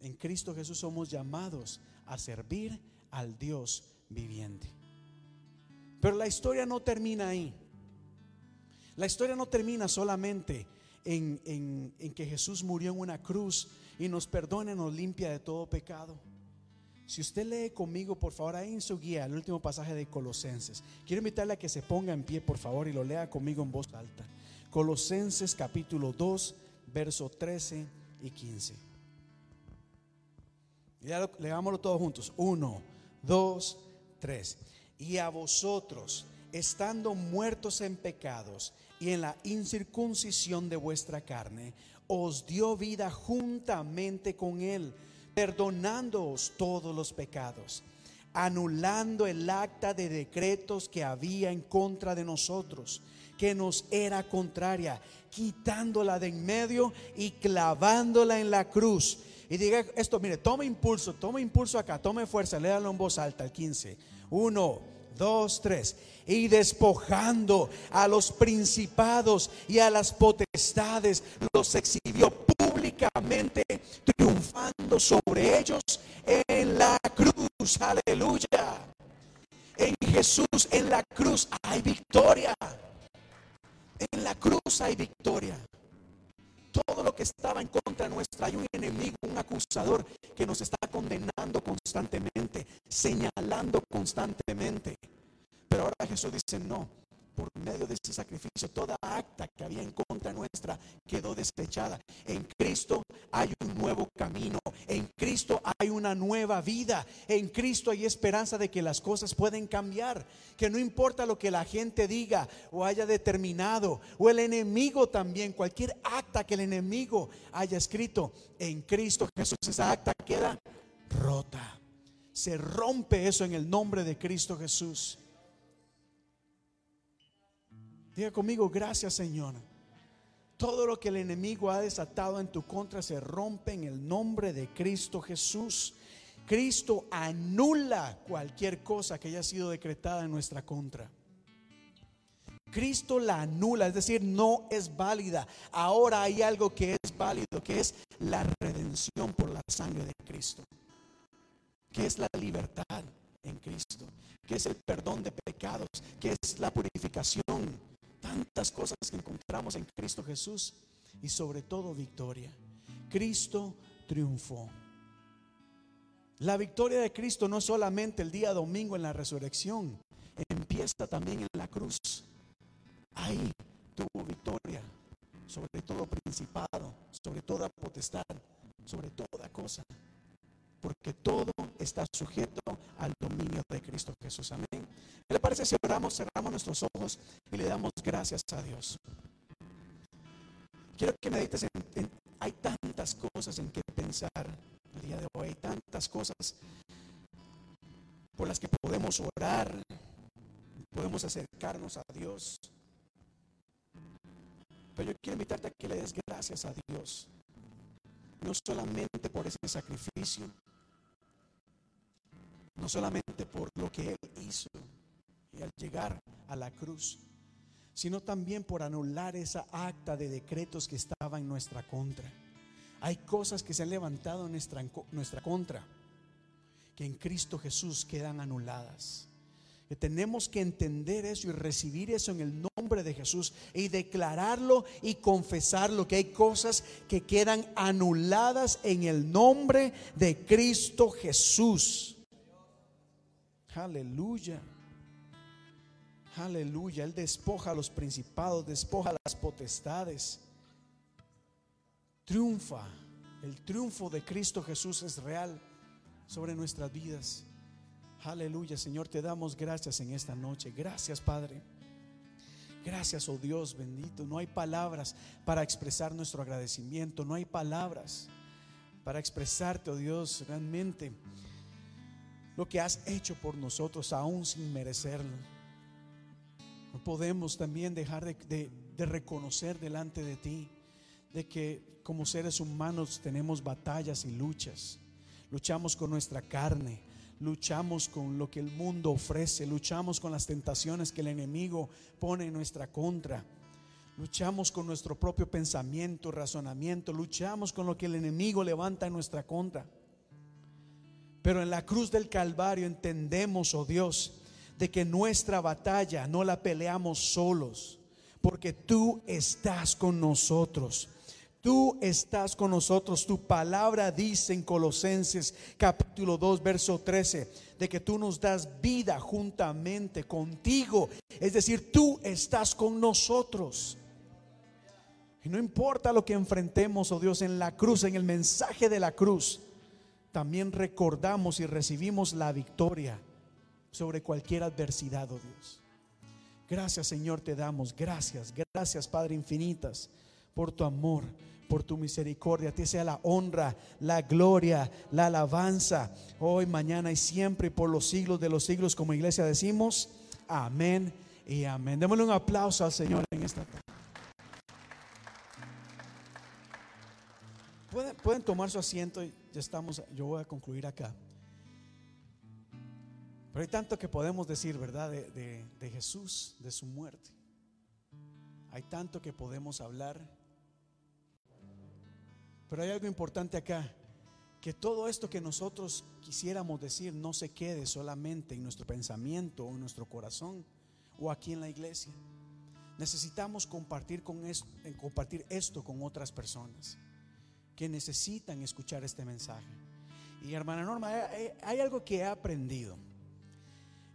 En Cristo Jesús somos llamados a servir al Dios viviente. Pero la historia no termina ahí. La historia no termina solamente en, en, en que Jesús murió en una cruz y nos perdona nos limpia de todo pecado. Si usted lee conmigo, por favor, ahí en su guía, el último pasaje de Colosenses. Quiero invitarle a que se ponga en pie, por favor, y lo lea conmigo en voz alta. Colosenses capítulo 2, verso 13 y 15. Ya leámoslo todos juntos. 1, 2, 3. Y a vosotros, estando muertos en pecados y en la incircuncisión de vuestra carne, os dio vida juntamente con él, perdonándoos todos los pecados, anulando el acta de decretos que había en contra de nosotros, que nos era contraria, quitándola de en medio y clavándola en la cruz. Y diga esto, mire, tome impulso, tome impulso acá, tome fuerza, léalo en voz alta, el 15. Uno, dos, tres. Y despojando a los principados y a las potestades, los exhibió públicamente, triunfando sobre ellos en la cruz. Aleluya. En Jesús, en la cruz hay victoria. En la cruz hay victoria. Todo lo que estaba en contra nuestra. Hay un enemigo, un acusador que nos está condenando constantemente, señalando constantemente. Pero ahora Jesús dice, no, por medio de ese sacrificio, toda acta que había en contra nuestra quedó desechada. En Cristo hay un nuevo camino. En Cristo hay una nueva vida. En Cristo hay esperanza de que las cosas pueden cambiar. Que no importa lo que la gente diga o haya determinado, o el enemigo también, cualquier acta que el enemigo haya escrito, en Cristo Jesús esa acta queda rota. Se rompe eso en el nombre de Cristo Jesús. Diga conmigo, gracias Señor. Todo lo que el enemigo ha desatado en tu contra se rompe en el nombre de Cristo Jesús. Cristo anula cualquier cosa que haya sido decretada en nuestra contra. Cristo la anula, es decir, no es válida. Ahora hay algo que es válido, que es la redención por la sangre de Cristo, que es la libertad en Cristo, que es el perdón de pecados, que es la purificación tantas cosas que encontramos en Cristo Jesús y sobre todo victoria. Cristo triunfó. La victoria de Cristo no solamente el día domingo en la resurrección, empieza también en la cruz. Ahí tuvo victoria sobre todo principado, sobre toda potestad, sobre toda cosa. Porque todo está sujeto al dominio de Cristo Jesús. Amén. ¿Qué le parece si oramos, cerramos nuestros ojos y le damos gracias a Dios? Quiero que medites en, hay tantas cosas en que pensar el día de hoy, hay tantas cosas por las que podemos orar, podemos acercarnos a Dios. Pero yo quiero invitarte a que le des gracias a Dios, no solamente por ese sacrificio, no solamente por lo que Él hizo, y al llegar a la cruz, sino también por anular esa acta de decretos que estaba en nuestra contra. Hay cosas que se han levantado en nuestra, nuestra contra, que en Cristo Jesús quedan anuladas. Que tenemos que entender eso y recibir eso en el nombre de Jesús y declararlo y confesarlo, que hay cosas que quedan anuladas en el nombre de Cristo Jesús. Aleluya. Aleluya. Él despoja a los principados, despoja a las potestades. Triunfa. El triunfo de Cristo Jesús es real sobre nuestras vidas. Aleluya, Señor, te damos gracias en esta noche. Gracias, Padre. Gracias, oh Dios bendito. No hay palabras para expresar nuestro agradecimiento. No hay palabras para expresarte, oh Dios, realmente lo que has hecho por nosotros aún sin merecerlo. No podemos también dejar de, reconocer delante de ti de que como seres humanos tenemos batallas y luchas. Luchamos con nuestra carne, luchamos con lo que el mundo ofrece, luchamos con las tentaciones que el enemigo pone en nuestra contra. Luchamos con nuestro propio pensamiento, razonamiento, luchamos con lo que el enemigo levanta en nuestra contra. Pero en la cruz del Calvario entendemos, oh Dios, de que nuestra batalla no la peleamos solos, porque tú estás con nosotros. Tú estás con nosotros. Tu palabra dice en Colosenses capítulo 2, verso 13, de que tú nos das vida juntamente contigo. Es decir, tú estás con nosotros. Y no importa lo que enfrentemos, oh Dios, en la cruz, en el mensaje de la cruz, también recordamos y recibimos la victoria sobre cualquier adversidad, oh Dios. Gracias Señor te damos, gracias, gracias Padre infinitas por tu amor, por tu misericordia. A ti sea la honra, la gloria, la alabanza, hoy, mañana y siempre por los siglos de los siglos, como iglesia decimos, amén y amén. Démosle un aplauso al Señor en esta tarde. ¿Pueden, tomar su asiento y ya estamos, yo voy a concluir acá. Pero hay tanto que podemos decir, ¿verdad? De, Jesús, de su muerte. Hay tanto que podemos hablar. Pero hay algo importante acá. Que todo esto que nosotros quisiéramos decir no se quede solamente en nuestro pensamiento o en nuestro corazón o aquí en la iglesia. Necesitamos compartir, con esto, compartir esto con otras personas que necesitan escuchar este mensaje. Y hermana Norma, hay, algo que he aprendido.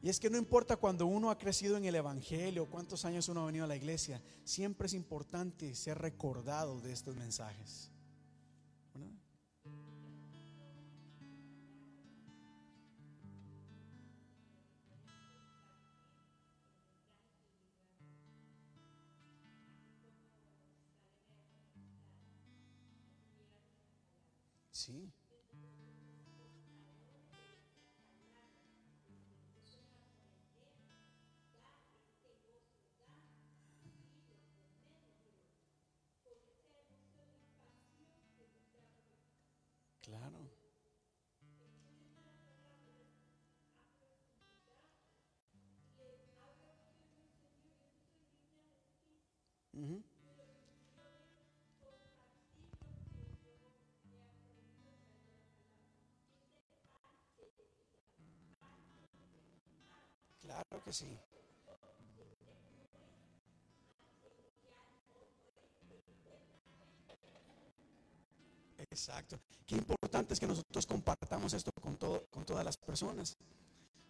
Y es que no importa cuando uno ha crecido en el Evangelio, cuántos años uno ha venido a la iglesia, siempre es importante ser recordado de estos mensajes. Sí. Claro. Ujú. Que sí. Exacto. Qué importante es que nosotros compartamos esto con, todo, con todas las personas.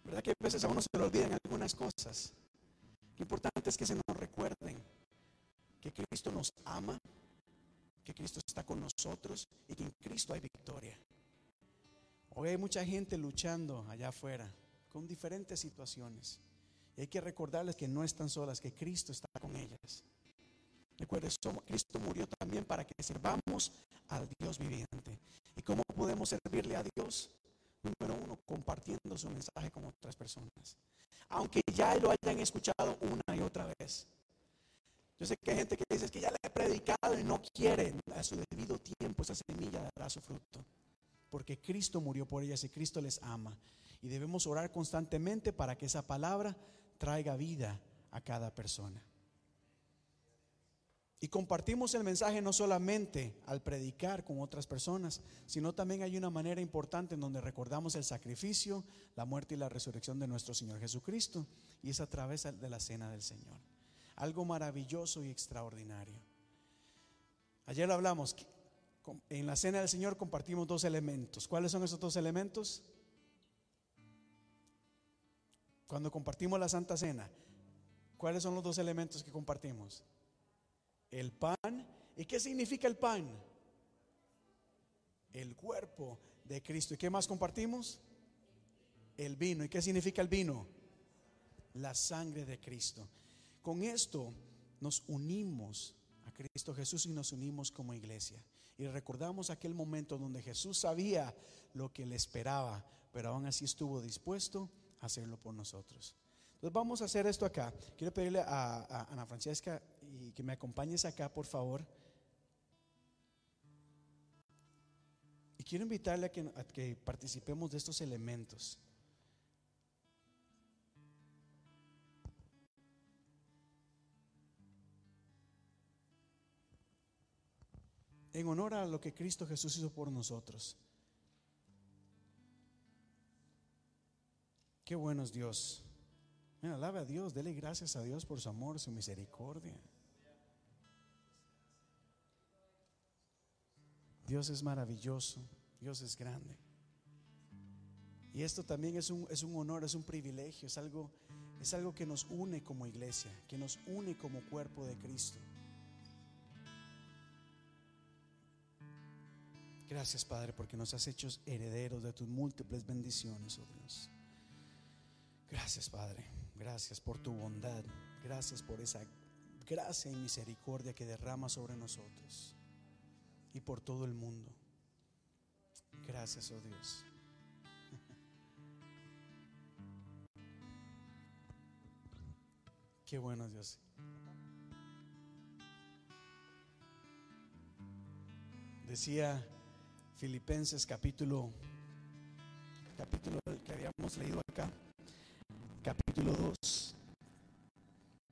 ¿Verdad que a veces a uno se le olvidan algunas cosas? Qué importante es que se nos recuerden que Cristo nos ama, que Cristo está con nosotros y que en Cristo hay victoria. Hoy hay mucha gente luchando allá afuera con diferentes situaciones. Y hay que recordarles que no están solas, que Cristo está con ellas. Recuerden, Cristo murió también para que sirvamos al Dios viviente. ¿Y cómo podemos servirle a Dios? Número uno, compartiendo su mensaje con otras personas. Aunque ya lo hayan escuchado una y otra vez. Yo sé que hay gente que dice que ya le he predicado y no quiere. A su debido tiempo esa semilla dará su fruto. Porque Cristo murió por ellas y Cristo les ama. Y debemos orar constantemente para que esa palabra traiga vida a cada persona. Y compartimos el mensaje no solamente al predicar con otras personas, sino también hay una manera importante en donde recordamos el sacrificio, la muerte y la resurrección de nuestro Señor Jesucristo. Y es a través de la cena del Señor. Algo maravilloso y extraordinario. Ayer lo hablamos, en la cena del Señor compartimos dos elementos. ¿Cuáles son esos dos elementos? Cuando compartimos la Santa Cena, ¿cuáles son los dos elementos que compartimos? El pan. ¿Y qué significa el pan? El cuerpo de Cristo. ¿Y qué más compartimos? El vino. ¿Y qué significa el vino? La sangre de Cristo. Con esto nos unimos a Cristo Jesús y nos unimos como iglesia. Y recordamos aquel momento donde Jesús sabía lo que le esperaba, pero aún así estuvo dispuesto hacerlo por nosotros. Entonces vamos a hacer esto acá. Quiero pedirle a, Ana Francesca y que me acompañes acá, por favor. Y quiero invitarle a que participemos de estos elementos. En honor a lo que Cristo Jesús hizo por nosotros. Qué bueno es Dios. Mira, alabe a Dios, dele gracias a Dios por su amor, su misericordia. Dios es maravilloso, Dios es grande. Y esto también es un, es un honor, es un privilegio, es algo, es algo que nos une como iglesia, que nos une como cuerpo de Cristo. Gracias Padre porque nos has hecho herederos de tus múltiples bendiciones, oh Dios. Gracias Padre, gracias por tu bondad, gracias por esa gracia y misericordia que derrama sobre nosotros y por todo el mundo. Gracias, oh Dios. Qué bueno Dios. Decía Filipenses capítulo capítulo que habíamos leído acá, capítulo 2,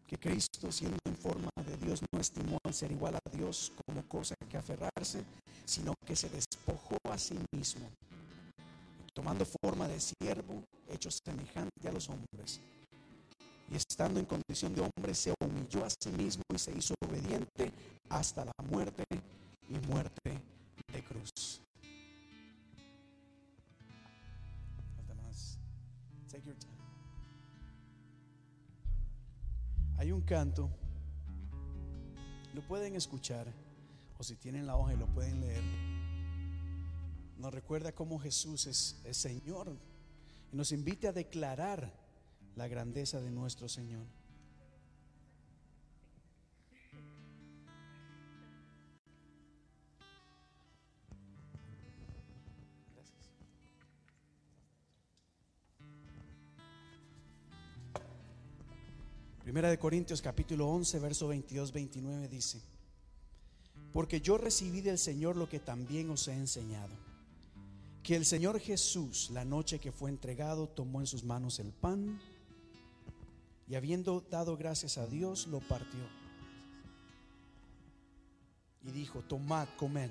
que Cristo siendo en forma de Dios no estimó al ser igual a Dios como cosa que aferrarse, sino que se despojó a sí mismo, tomando forma de siervo, hecho semejante a los hombres. y estando en condición de hombre se humilló a sí mismo y se hizo obediente hasta la muerte y muerte de cruz. Hay un canto, lo pueden escuchar, o si tienen la hoja y lo pueden leer. Nos recuerda cómo Jesús es, es Señor y nos invita a declarar la grandeza de nuestro Señor. Primera de Corintios capítulo 11, verso 22, 29 dice, porque yo recibí del Señor lo que también os he enseñado, que el Señor Jesús, la noche que fue entregado, tomó en sus manos el pan y habiendo dado gracias a Dios, lo partió. Y dijo, tomad, comed,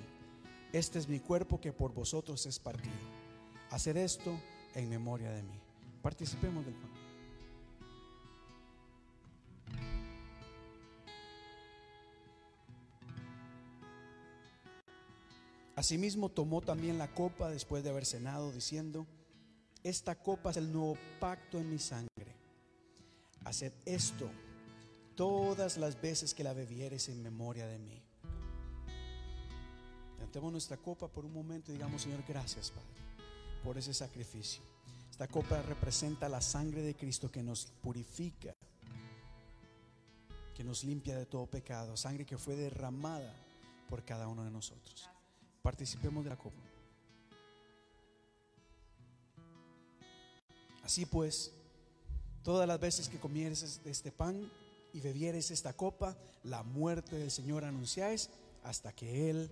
este es mi cuerpo que por vosotros es partido. Hacer esto en memoria de mí. Participemos del pan. Asimismo tomó también la copa después de haber cenado, diciendo, esta copa es el nuevo pacto en mi sangre. Haced esto todas las veces que la bebieres en memoria de mí. Levantemos nuestra copa por un momento y digamos, Señor, gracias, Padre, por ese sacrificio. Esta copa representa la sangre de Cristo que nos purifica, que nos limpia de todo pecado, sangre que fue derramada por cada uno de nosotros. Participemos de la copa. Así pues, todas las veces que comieres este pan y bebieres esta copa, la muerte del Señor anunciáis hasta que Él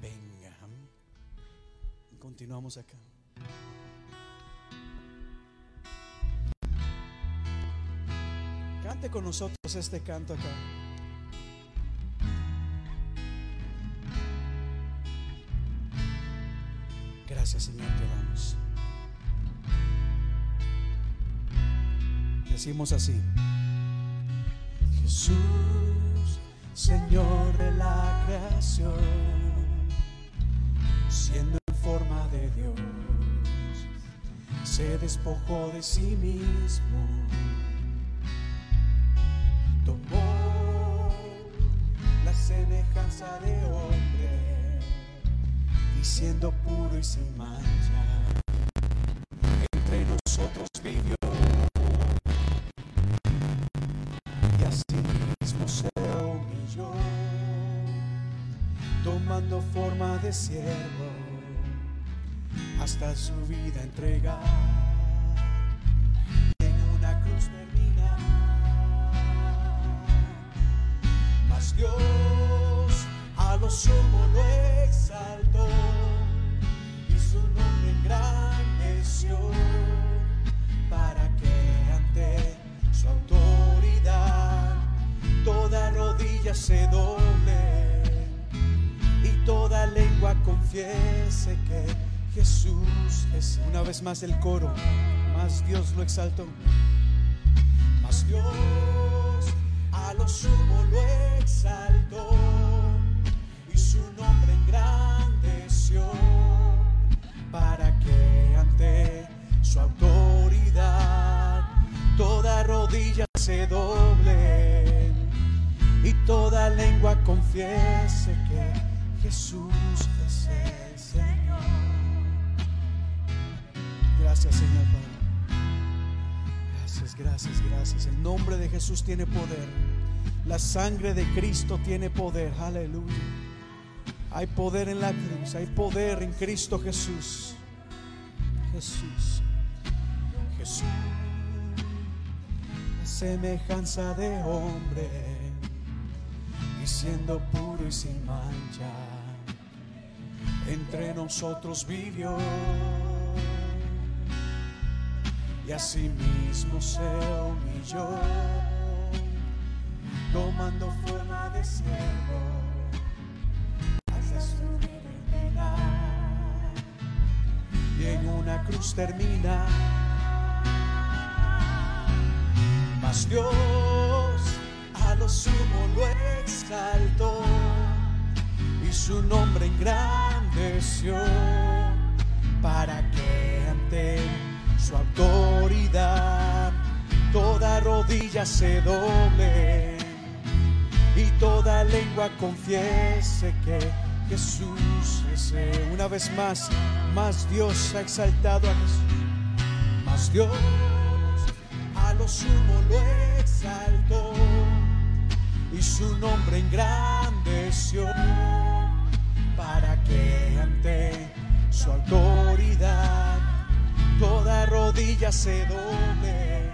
venga. Continuamos acá. Cante con nosotros este canto acá. Señor te damos. Decimos así. Jesús, Señor de la creación, siendo en forma de Dios, se despojó de sí mismo. Tomó la semejanza de hombre y siendo puro y sin mancha, entre nosotros vivió. Y así mismo se humilló, tomando forma de siervo, hasta su vida entregar. Más el coro, más Dios lo exaltó, más Dios Gracias Señor Padre. Gracias, gracias, gracias. El nombre de Jesús tiene poder. La sangre de Cristo tiene poder. Aleluya. Hay poder en la cruz. Hay poder en Cristo Jesús. Jesús. Jesús. La semejanza de hombre. Y siendo puro y sin mancha. Entre nosotros vivió. Y asimismo se humilló tomando forma de siervo hasta su vida y en una cruz termina. Mas Dios a lo sumo lo exaltó y su nombre engrandeció para que ante su autoridad toda rodilla se doble y toda lengua confiese que Jesús es. Una vez más, más Dios ha exaltado a Jesús, más Dios a lo sumo lo exaltó y su nombre engrandeció para que ante su autoridad toda rodilla se doble,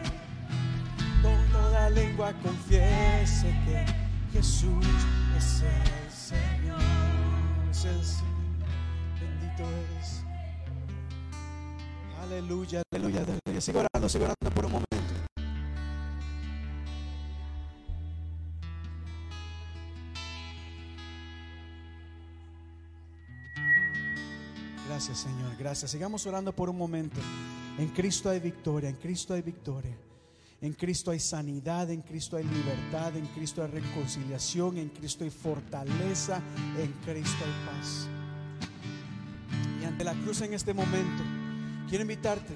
toda lengua confiese que Jesús es el Señor, es el Señor, bendito eres. Aleluya, aleluya, aleluya. Sigo orando, sigo orando por un momento. Gracias, Señor. Gracias. Sigamos orando por un momento. En Cristo hay victoria, en Cristo hay victoria. En Cristo hay sanidad, en Cristo hay libertad, en Cristo hay reconciliación, en Cristo hay fortaleza, en Cristo hay paz. Y ante la cruz en este momento, quiero invitarte,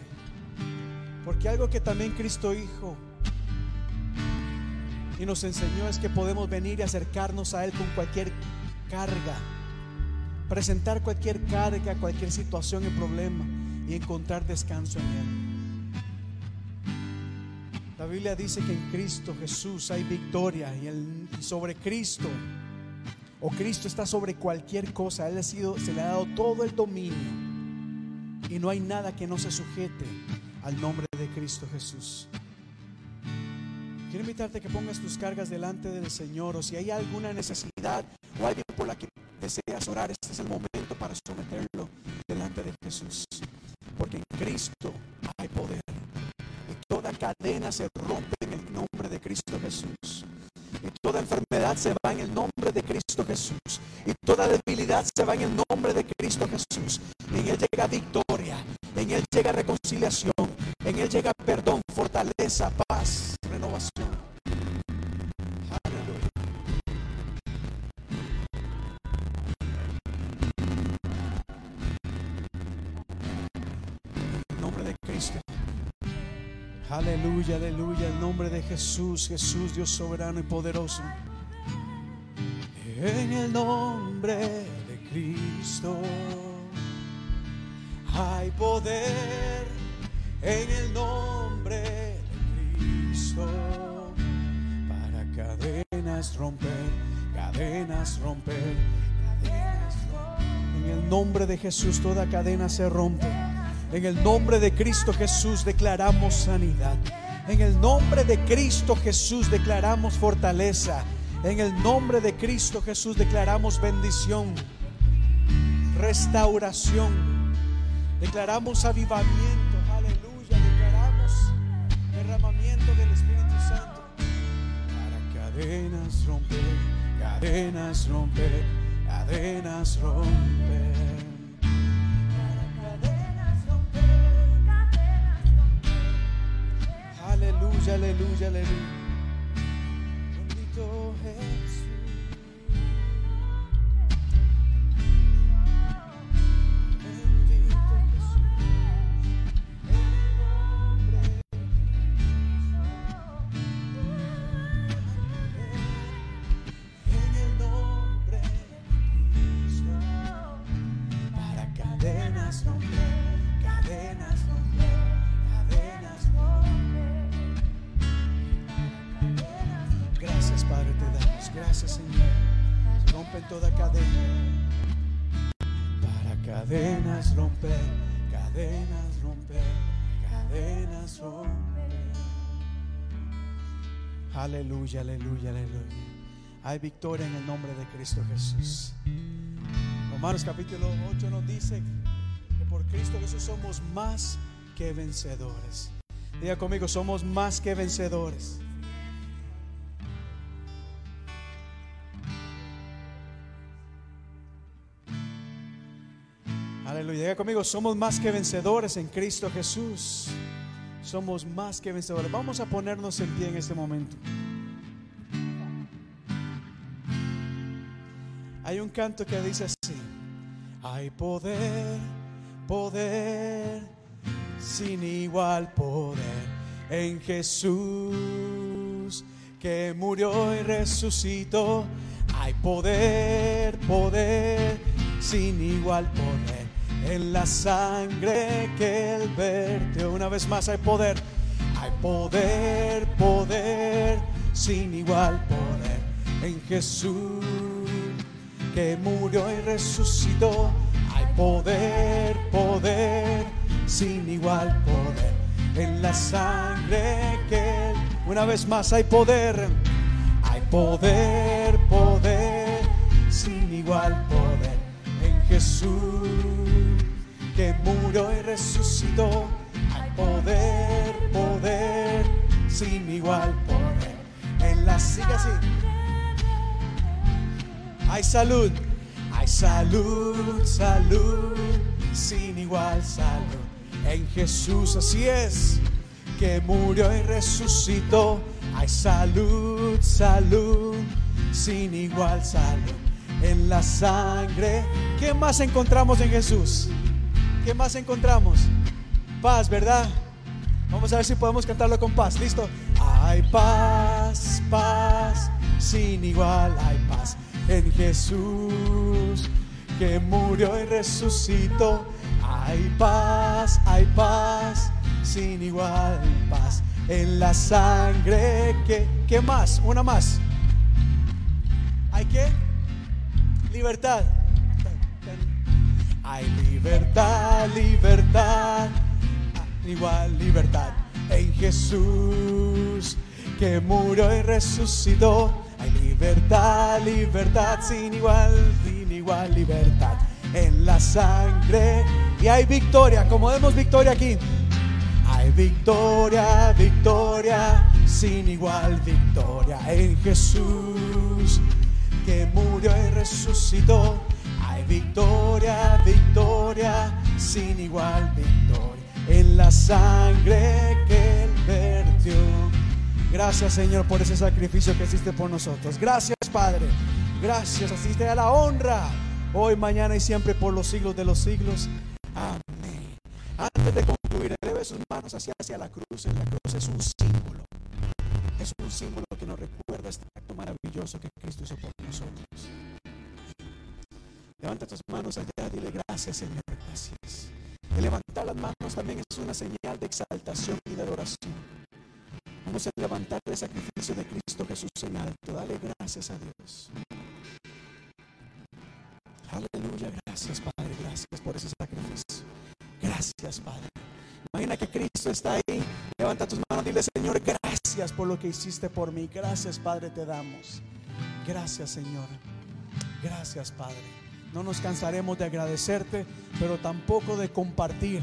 porque algo que también Cristo dijo y nos enseñó es que podemos venir y acercarnos a Él con cualquier carga presentar cualquier carga, cualquier situación y problema y encontrar descanso en Él. La Biblia dice que en Cristo Jesús hay victoria y, el- sobre Cristo, o Cristo está sobre cualquier cosa, Él ha sido, se le ha dado todo el dominio y no hay nada que no se sujete al nombre de Cristo Jesús. Quiero invitarte a que pongas tus cargas delante del Señor o si hay alguna necesidad o alguien por la que deseas orar, este es el momento para someterlo delante de Jesús. Porque en Cristo hay poder. Y toda cadena se rompe en el nombre de Cristo Jesús. Y toda enfermedad se va en el nombre de Cristo Jesús. Y toda debilidad se va en el nombre de Cristo Jesús. En Él llega victoria. En Él llega reconciliación. En Él llega perdón, fortaleza, paz, renovación. Aleluya, aleluya, el nombre de Jesús, Jesús Dios soberano y poderoso. En el nombre de Cristo hay poder. En el nombre de Cristo para cadenas romper, cadenas romper, cadenas romper. En el nombre de Jesús toda cadena se rompe. En el nombre de Cristo Jesús declaramos sanidad. En el nombre de Cristo Jesús declaramos fortaleza. En el nombre de Cristo Jesús declaramos bendición, restauración. Declaramos avivamiento. Aleluya. Declaramos derramamiento del Espíritu Santo. Para cadenas romper, cadenas romper, cadenas romper. Aleluya, aleluya, Aleluya, aleluya. Hay victoria en el nombre de Cristo Jesús. Romanos capítulo 8 nos dice que por Cristo Jesús somos más que vencedores. Diga conmigo, somos más que vencedores. Aleluya. Diga conmigo, somos más que vencedores en Cristo Jesús. somos más que vencedores. Vamos a ponernos en pie en este momento. Hay un canto que dice así. Hay poder, poder, sin igual poder en Jesús que murió y resucitó. Hay poder, poder, sin igual poder en la sangre que Él vertió. Una vez más hay poder, hay poder, poder, sin igual poder en Jesús que murió y resucitó. Hay poder, poder, sin igual poder en la sangre que. Una vez más hay poder, hay poder, poder, sin igual poder en Jesús que murió y resucitó. Hay poder, poder, sin igual poder en la siga así. Hay salud, hay salud, salud, sin igual salud en Jesús. Así es, que murió y resucitó. Hay salud, salud, sin igual salud en la sangre. ¿Qué más encontramos en Jesús? ¿Qué más encontramos? Paz, ¿verdad? Vamos a ver si podemos cantarlo con paz. ¿Listo? Hay paz, paz, sin igual hay paz en Jesús que murió y resucitó. Hay paz, hay paz, sin igual paz en la sangre. que qué más? Una más. ¿Hay qué? Libertad. Hay libertad, libertad, igual libertad en Jesús que murió y resucitó. Libertad, libertad sin igual, sin igual libertad en la sangre. Y hay victoria, como vemos victoria aquí. Hay victoria, victoria, sin igual victoria en Jesús que murió y resucitó. Hay victoria, victoria, sin igual victoria en la sangre que él vertió. Gracias Señor por ese sacrificio que hiciste por nosotros. Gracias Padre. Gracias, así te da la honra hoy, mañana y siempre por los siglos de los siglos. Amén. Antes de concluir, eleve sus manos hacia, hacia la cruz. La cruz es un símbolo. Es un símbolo que nos recuerda este acto maravilloso que Cristo hizo por nosotros. Levanta tus manos allá, dile gracias Señor, gracias. Y levantar las manos también es una señal de exaltación y de adoración. Vamos a levantar el sacrificio de Cristo Jesús en alto. Dale gracias a Dios. Aleluya, gracias Padre, gracias por ese sacrificio. Gracias Padre. Imagina que Cristo está ahí. Levanta tus manos, dile Señor, gracias por lo que hiciste por mí. Gracias Padre, te damos. Gracias Señor. Gracias Padre. No nos cansaremos de agradecerte, pero tampoco de compartir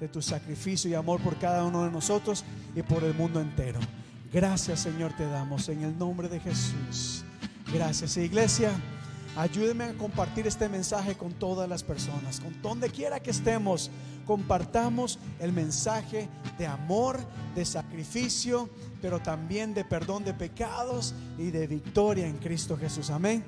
de tu sacrificio y amor por cada uno de nosotros y por el mundo entero. Gracias Señor te damos en el nombre de Jesús. Gracias iglesia. Ayúdeme a compartir este mensaje con todas las personas, con donde quiera que estemos. Compartamos el mensaje de amor, de sacrificio, pero también de perdón de pecados y de victoria en Cristo Jesús. Amén.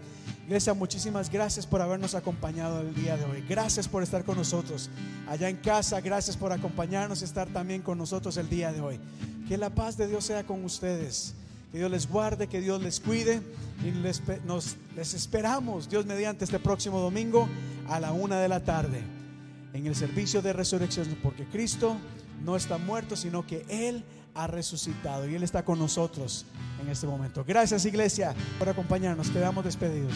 Iglesia, muchísimas gracias por habernos acompañado el día de hoy. Gracias por estar con nosotros. Allá en casa, gracias por acompañarnos y estar también con nosotros el día de hoy. Que la paz de Dios sea con ustedes. Que Dios les guarde, que Dios les cuide. Y les, nos, les esperamos, Dios mediante, este próximo domingo a la una de la tarde en el servicio de resurrección. Porque Cristo no está muerto, sino que Él ha resucitado y Él está con nosotros en este momento. Gracias iglesia por acompañarnos. Quedamos despedidos.